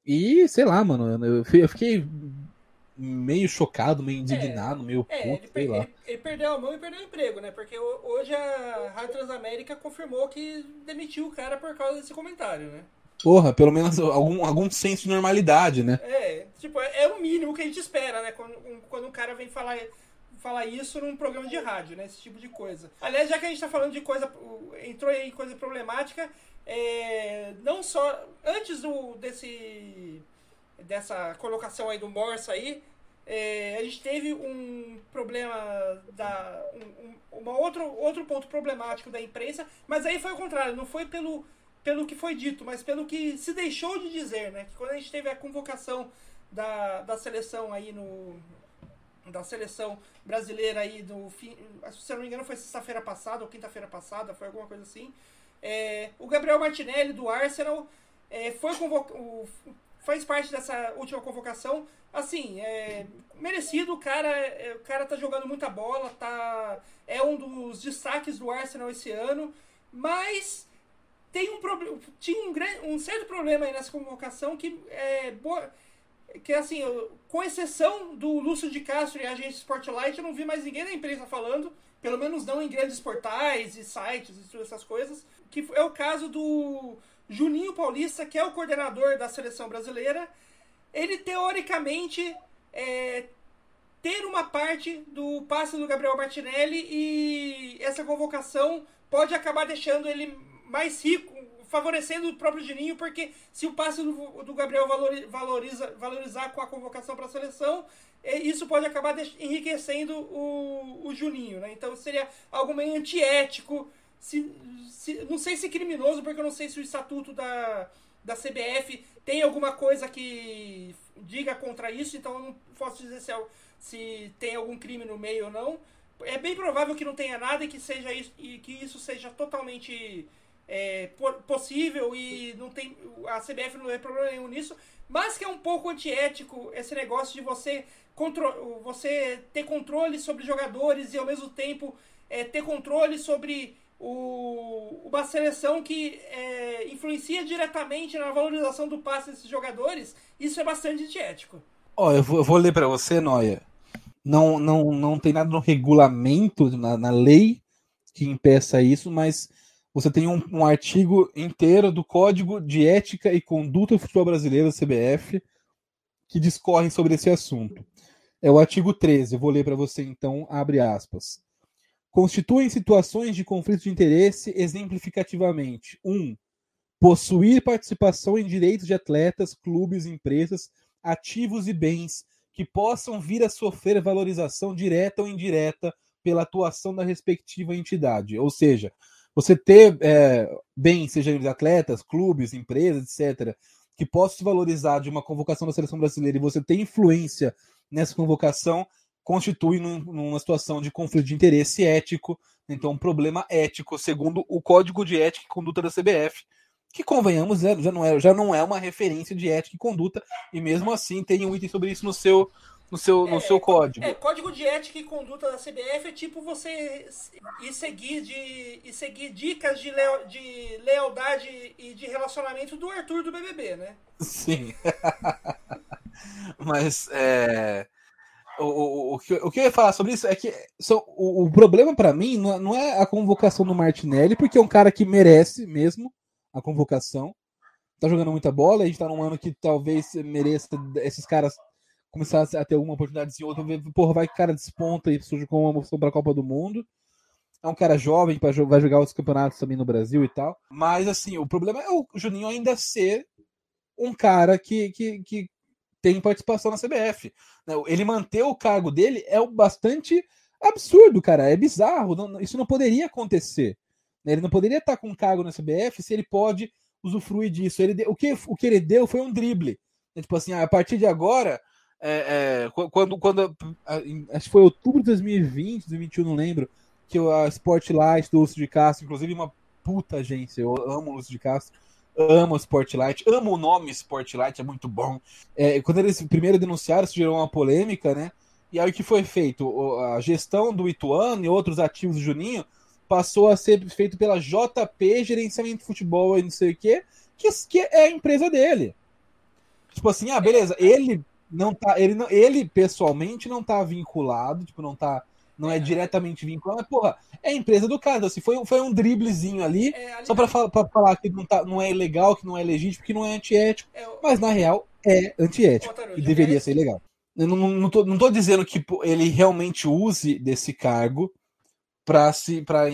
E, sei lá, mano, eu eu fiquei meio chocado, meio indignado, meio É, puto, ele, sei lá. ele- ele perdeu a mão e perdeu o emprego, né? Porque ho- hoje a Rádio Transamérica confirmou que demitiu o cara por causa desse comentário, né? Porra, pelo menos algum, algum senso de normalidade, né? É, tipo, é, é o mínimo que a gente espera, né? Quando, um, quando um cara vem falar, falar isso num programa de rádio, né? Esse tipo de coisa. Aliás, já que a gente tá falando de coisa. Entrou aí em coisa problemática, é, não só. Antes do, desse. Dessa colocação aí do Morsa aí. é, a gente teve um problema da. Um, um, uma outro, outro ponto problemático da imprensa, mas aí foi o contrário, não foi pelo, pelo que foi dito, mas pelo que se deixou de dizer, né? Que quando a gente teve a convocação da, da seleção aí no. Da seleção brasileira aí do fim. Se eu não me engano, foi sexta-feira passada ou quinta-feira passada, foi alguma coisa assim. É, o Gabriel Martinelli do Arsenal é, foi convocado. Faz parte dessa última convocação. Assim, é, merecido, o cara, é, o cara tá jogando muita bola, tá, é um dos destaques do Arsenal esse ano, mas tem um problema, tinha um, gran- um certo problema aí nessa convocação que é boa, que assim, eu- com exceção do Lúcio de Castro e a agência Spotlight, eu não vi mais ninguém da imprensa falando, pelo menos não em grandes portais e sites e essas coisas, que é o caso do Juninho Paulista, que é o coordenador da seleção brasileira. Ele teoricamente é, ter uma parte do passe do Gabriel Martinelli e essa convocação pode acabar deixando ele mais rico, favorecendo o próprio Juninho, porque se o passe do, do Gabriel valori- valoriza, valorizar com a convocação para a seleção, eh, isso pode acabar enriquecendo o, o Juninho, né? Então seria algo meio antiético, se, se- não sei se criminoso, porque eu não sei se o estatuto da, da CBF tem alguma coisa que diga contra isso, então eu não posso dizer se, é, se tem algum crime no meio ou não. É bem provável que não tenha nada e que, seja isso, e que isso seja totalmente é, po- possível e não tem a CBF não tem problema nenhum nisso, mas que é um pouco antiético esse negócio de você, contro você ter controle sobre jogadores e ao mesmo tempo é, ter controle sobre o, uma seleção que é, influencia diretamente na valorização do passe desses jogadores, isso é bastante antiético. Ó, eu vou, eu vou ler para você, Noia. Não, não, não tem nada no regulamento, na, na lei, que impeça isso, mas você tem um, um artigo inteiro do Código de Ética e Conduta do Futebol Brasileiro, CBF, que discorre sobre esse assunto. É o artigo 13, eu vou ler para você então, abre aspas. Constituem situações de conflito de interesse exemplificativamente. 1. Um, possuir participação em direitos de atletas, clubes, empresas, ativos e bens que possam vir a sofrer valorização direta ou indireta pela atuação da respectiva entidade. Ou seja, você ter é, bens, seja de atletas, clubes, empresas, etc., que possam se valorizar de uma convocação da seleção brasileira e você ter influência nessa convocação, constitui num, numa situação de conflito de interesse ético, então um problema ético, segundo o Código de Ética e Conduta da CBF, que convenhamos, já não, é, já não é uma referência de ética e conduta, e mesmo assim tem um item sobre isso no seu, no seu, no É, seu código. É, código de ética e conduta da CBF é tipo você ir seguir, de, ir seguir dicas de, leo, de lealdade e de relacionamento do Arthur do BBB, né? Sim. Mas é, o, o, o, que, eu ia falar sobre isso é que o, o problema pra mim não é- não é a convocação do Martinelli, porque é um cara que merece mesmo a convocação. Tá jogando muita bola, a gente tá num ano que talvez mereça esses caras começar a ter uma oportunidade em outra. Porra, vai que cara desponta e surge com uma opção pra Copa do Mundo. É um cara jovem, vai jogar outros campeonatos também no Brasil e tal. Mas assim, o problema é o Juninho ainda ser um cara que, que, que tem participação na CBF. né? Ele manter o cargo dele é bastante absurdo, cara. É bizarro. isso não poderia acontecer. né? Ele não poderia estar com um cargo na CBF se ele pode usufruir disso. Ele, o, que, o que ele deu foi um drible. né? Tipo assim, a partir de agora, é, é, qu- quando, quando acho que foi outubro de 2020, 2021, não lembro, que a Sportlight do Lúcio de Castro, inclusive uma puta agência, eu amo o Lúcio de Castro, amo Sportlight, amo o nome Sportlight, é muito bom. É, quando eles primeiro denunciaram, isso gerou uma polêmica, né? E aí o que foi feito? A gestão do Ituano e outros ativos do Juninho passou a ser feito pela JP Gerenciamento de Futebol e não sei o quê, que, que é a empresa dele. Tipo assim, ah, beleza, ele não tá, ele não, ele pessoalmente não tá vinculado, tipo, não tá, não é diretamente vinculado, mas porra, é a empresa do cara, então, assim, foi, um- foi um driblezinho ali, É, ali- só pra, pra falar que não, tá, não é legal, que não é legítimo, que não é antiético, é, mas na real é antiético Otário, e deveria quero- ser legal. Eu não, não, tô, não tô dizendo que ele realmente use desse cargo para se para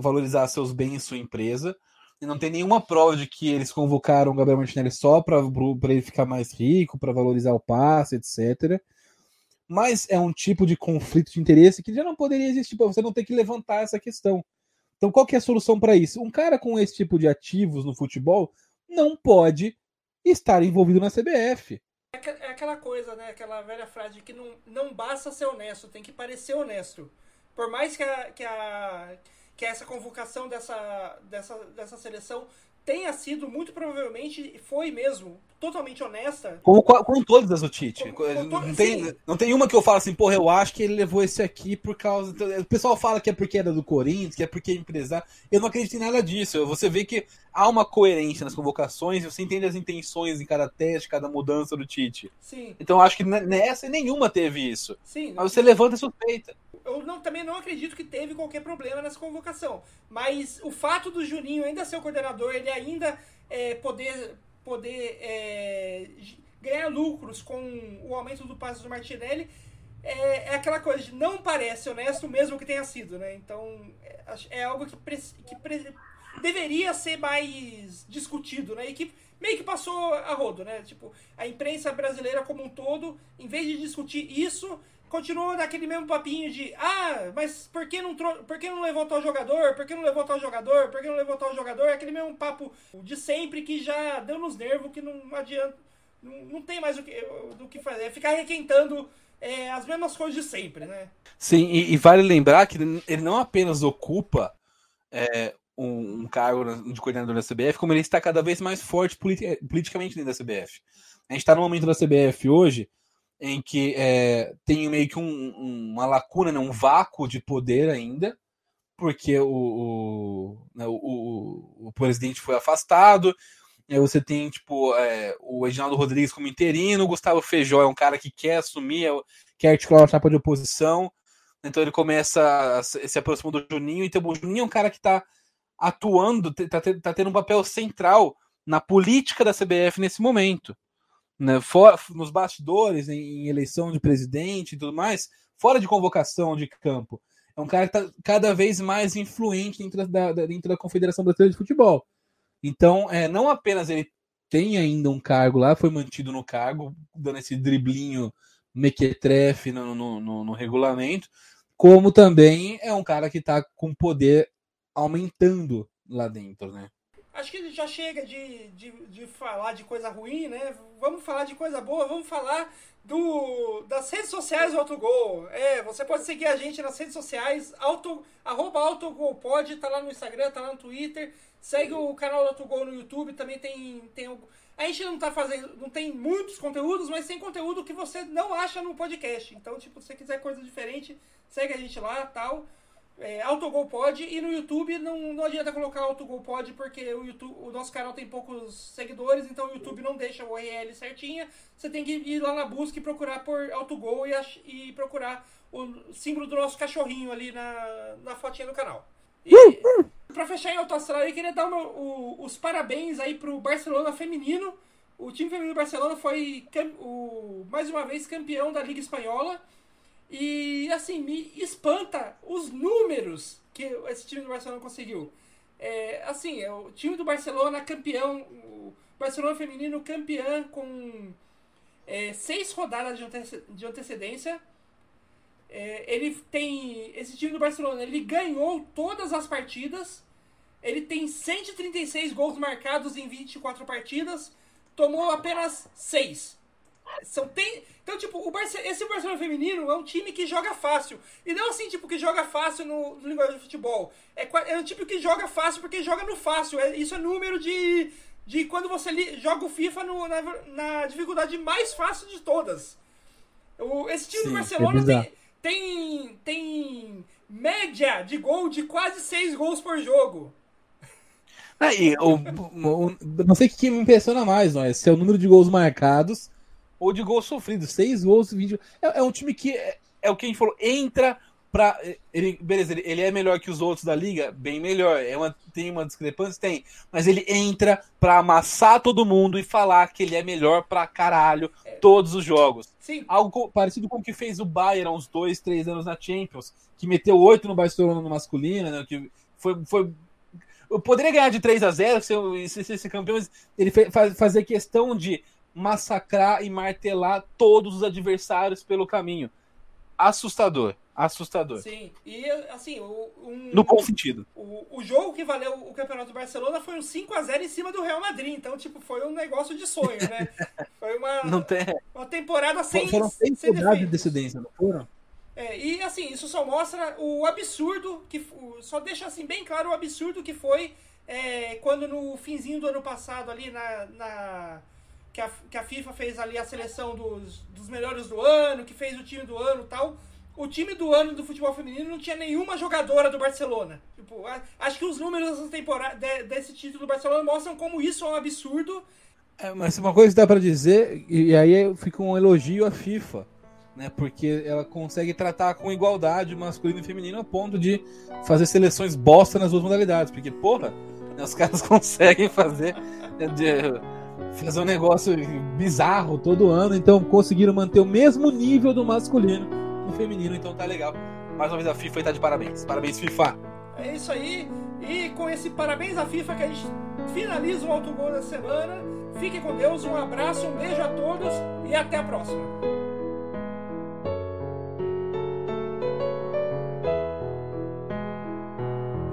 valorizar seus bens e sua empresa. E não tem nenhuma prova de que eles convocaram o Gabriel Martinelli só para ele ficar mais rico, para valorizar o passe, etc. Mas é um tipo de conflito de interesse que já não poderia existir para você não ter que levantar essa questão. Então, qual que é a solução para isso? Um cara com esse tipo de ativos no futebol não pode estar envolvido na CBF. É é aquela coisa, né? Aquela velha frase que não, não basta ser honesto, tem que parecer honesto. Por mais que, a, que, a, que essa convocação dessa, dessa, dessa seleção tenha sido, muito provavelmente, foi mesmo, totalmente honesta. Como com, todas as do Tite. Com- com to- não, tem, sim. não tem uma que eu falo assim, porra, eu acho que ele levou esse aqui por causa. O pessoal fala que é porque era do Corinthians, que é porque é empresário. Eu não acredito em nada disso. Você vê que há uma coerência nas convocações, você entende as intenções em cada teste, cada mudança do Tite. Sim, Então eu acho que nessa nenhuma teve isso. sim. Mas você levanta a suspeita. Eu não, também não acredito que teve qualquer problema nessa convocação. Mas o fato do Juninho ainda ser o coordenador, ele ainda é, poder, poder é, ganhar lucros com o aumento do passe do Martinelli, é, é aquela coisa de não parece honesto mesmo que tenha sido, né? Então é, é algo que, pre- que pre- deveria ser mais discutido, né? E que meio que passou a rodo, né? Tipo, a imprensa brasileira como um todo, em vez de discutir isso, continuou naquele mesmo papinho de ah, mas por que não, por que não levou tal jogador? Por que não levou tal jogador? Por que não levou tal jogador? Aquele mesmo papo de sempre que já deu nos nervos, que não adianta, não, não tem mais o que, do que fazer. É ficar requentando é, as mesmas coisas de sempre, né? Sim, e, e vale lembrar que ele não apenas ocupa é, um, um cargo de coordenador da CBF, como ele está cada vez mais forte politi- politicamente dentro da CBF. A gente está no momento da CBF hoje em que é, tem meio que um- um- uma lacuna, né, um vácuo de poder ainda, porque o, o, né, o- o- presidente foi afastado. Aí você tem, tipo, é, o Reginaldo Rodrigues como interino, o Gustavo Feijó é um cara que quer assumir, é quer articular uma chapa de oposição. Então ele começa a se aproximar do Juninho. Então o Juninho é um cara que está atuando, te- tá, tá tendo um papel central na política da CBF nesse momento. Né? Fora, nos bastidores, em, em eleição de presidente e tudo mais, fora de convocação de campo. É um cara que está cada vez mais influente dentro da, da- dentro da Confederação Brasileira de Futebol. Então, é, não apenas ele tem ainda um cargo lá, foi mantido no cargo, dando esse driblinho mequetrefe no, no, no, no regulamento, como também é um cara que está com poder aumentando lá dentro, né? Acho que já chega de, de, de falar de coisa ruim, né? Vamos falar de coisa boa, vamos falar do, das redes sociais do Autogol. É, você pode seguir a gente nas redes sociais, auto, arroba AutoGolPod, tá lá no Instagram, tá lá no Twitter. Segue o canal do Autogol no YouTube, também tem, tem, A gente não tá fazendo, não tem muitos conteúdos, mas tem conteúdo que você não acha no podcast. Então, tipo, se você quiser coisa diferente, segue a gente lá, tal. É, Autogol Pod e no YouTube não, não adianta colocar Autogol Pod porque o, YouTube, o nosso canal tem poucos seguidores, então o YouTube não deixa o URL certinha. Você tem que ir lá na busca e procurar por Autogol e, e procurar o símbolo do nosso cachorrinho ali na, na fotinha do canal. E pra fechar em Alto Astral, eu queria dar uma- o- os parabéns aí pro Barcelona feminino. O time feminino do Barcelona foi o, mais uma vez campeão da Liga Espanhola. E assim, me espanta os números que esse time do Barcelona conseguiu. É, assim, é o time do Barcelona campeão, o Barcelona feminino campeão com é, seis rodadas de de antecedência. É, ele tem. Esse time do Barcelona ele ganhou todas as partidas. Ele tem 136 gols marcados em 24 partidas. Tomou apenas 6. São, tem, então, tipo, o Barce, esse Barcelona feminino é um time que joga fácil. E não assim, tipo, que joga fácil no, no linguagem de futebol. É, é um tipo que joga fácil porque joga no fácil. É, isso é número de, de quando você li- joga o FIFA no- na, na dificuldade mais fácil de todas. O, esse time Sim, do é Barcelona tem, tem, tem média de gol de quase 6 gols por jogo. Aí, o- o- não sei o que me impressiona mais, não é? Se é o número de gols marcados ou de gols sofridos. Seis gols, 20. É, é um time que é, é o que a gente falou, entra pra. Ele, beleza, ele, ele é melhor que os outros da liga? Bem melhor. É uma, tem uma discrepância? Tem. Mas ele entra pra amassar todo mundo e falar que ele é melhor pra caralho todos os jogos. Sim, Algo parecido com o que fez o Bayern há uns dois, três anos na Champions, que meteu oito no Barcelona no masculino, né, que foi, foi eu poderia ganhar de 3 a 0 se eu se, se, se campeão, mas ele fe- faz, fazia questão de massacrar e martelar todos os adversários pelo caminho. Assustador, assustador. sim. E assim, o, um, No bom sentido. o, o jogo que valeu o campeonato do Barcelona foi um 5x0 em cima do Real Madrid. Então, tipo, foi um negócio de sonho, né? Foi uma, Não tem, uma temporada sem, foram seis sem de defeitos. decedência, não foram? É, e assim, isso só mostra o absurdo que só deixa assim bem claro o absurdo que foi é, quando no finzinho do ano passado ali na, na- que, a, que a FIFA fez ali a seleção dos, dos melhores do ano, que fez o time do ano, tal. O time do ano do futebol feminino não tinha nenhuma jogadora do Barcelona. Tipo, acho que os números desse título do Barcelona mostram como isso é um absurdo. É, mas uma coisa que dá pra dizer, e aí fica um elogio à FIFA, né? Porque ela consegue tratar com igualdade masculino e feminino a ponto de fazer seleções bosta nas duas modalidades. Porque, porra, os caras conseguem fazer, né, de- fazer um negócio bizarro todo ano, então conseguiram manter o mesmo nível do masculino no feminino, então tá legal. Mais uma vez a FIFA tá de parabéns. Parabéns, FIFA. É isso aí. E com esse parabéns à FIFA que a gente finaliza o autogol da semana. Fiquem com Deus, um abraço, um beijo a todos e até a próxima.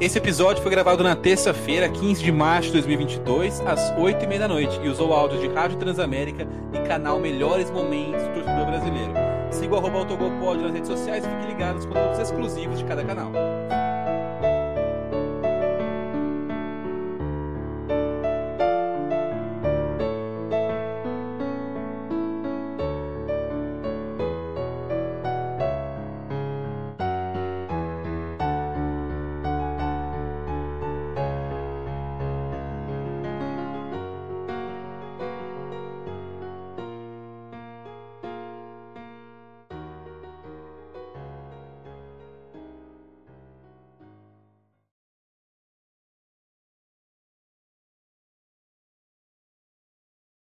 Esse episódio foi gravado na terça-feira, 15 de março de 2022, às 8h30 da noite, e usou áudios de Rádio Transamérica e canal Melhores Momentos do Torcedor Brasileiro. Siga o arroba Autogol Pod nas redes sociais e fique ligado nos conteúdos exclusivos de cada canal.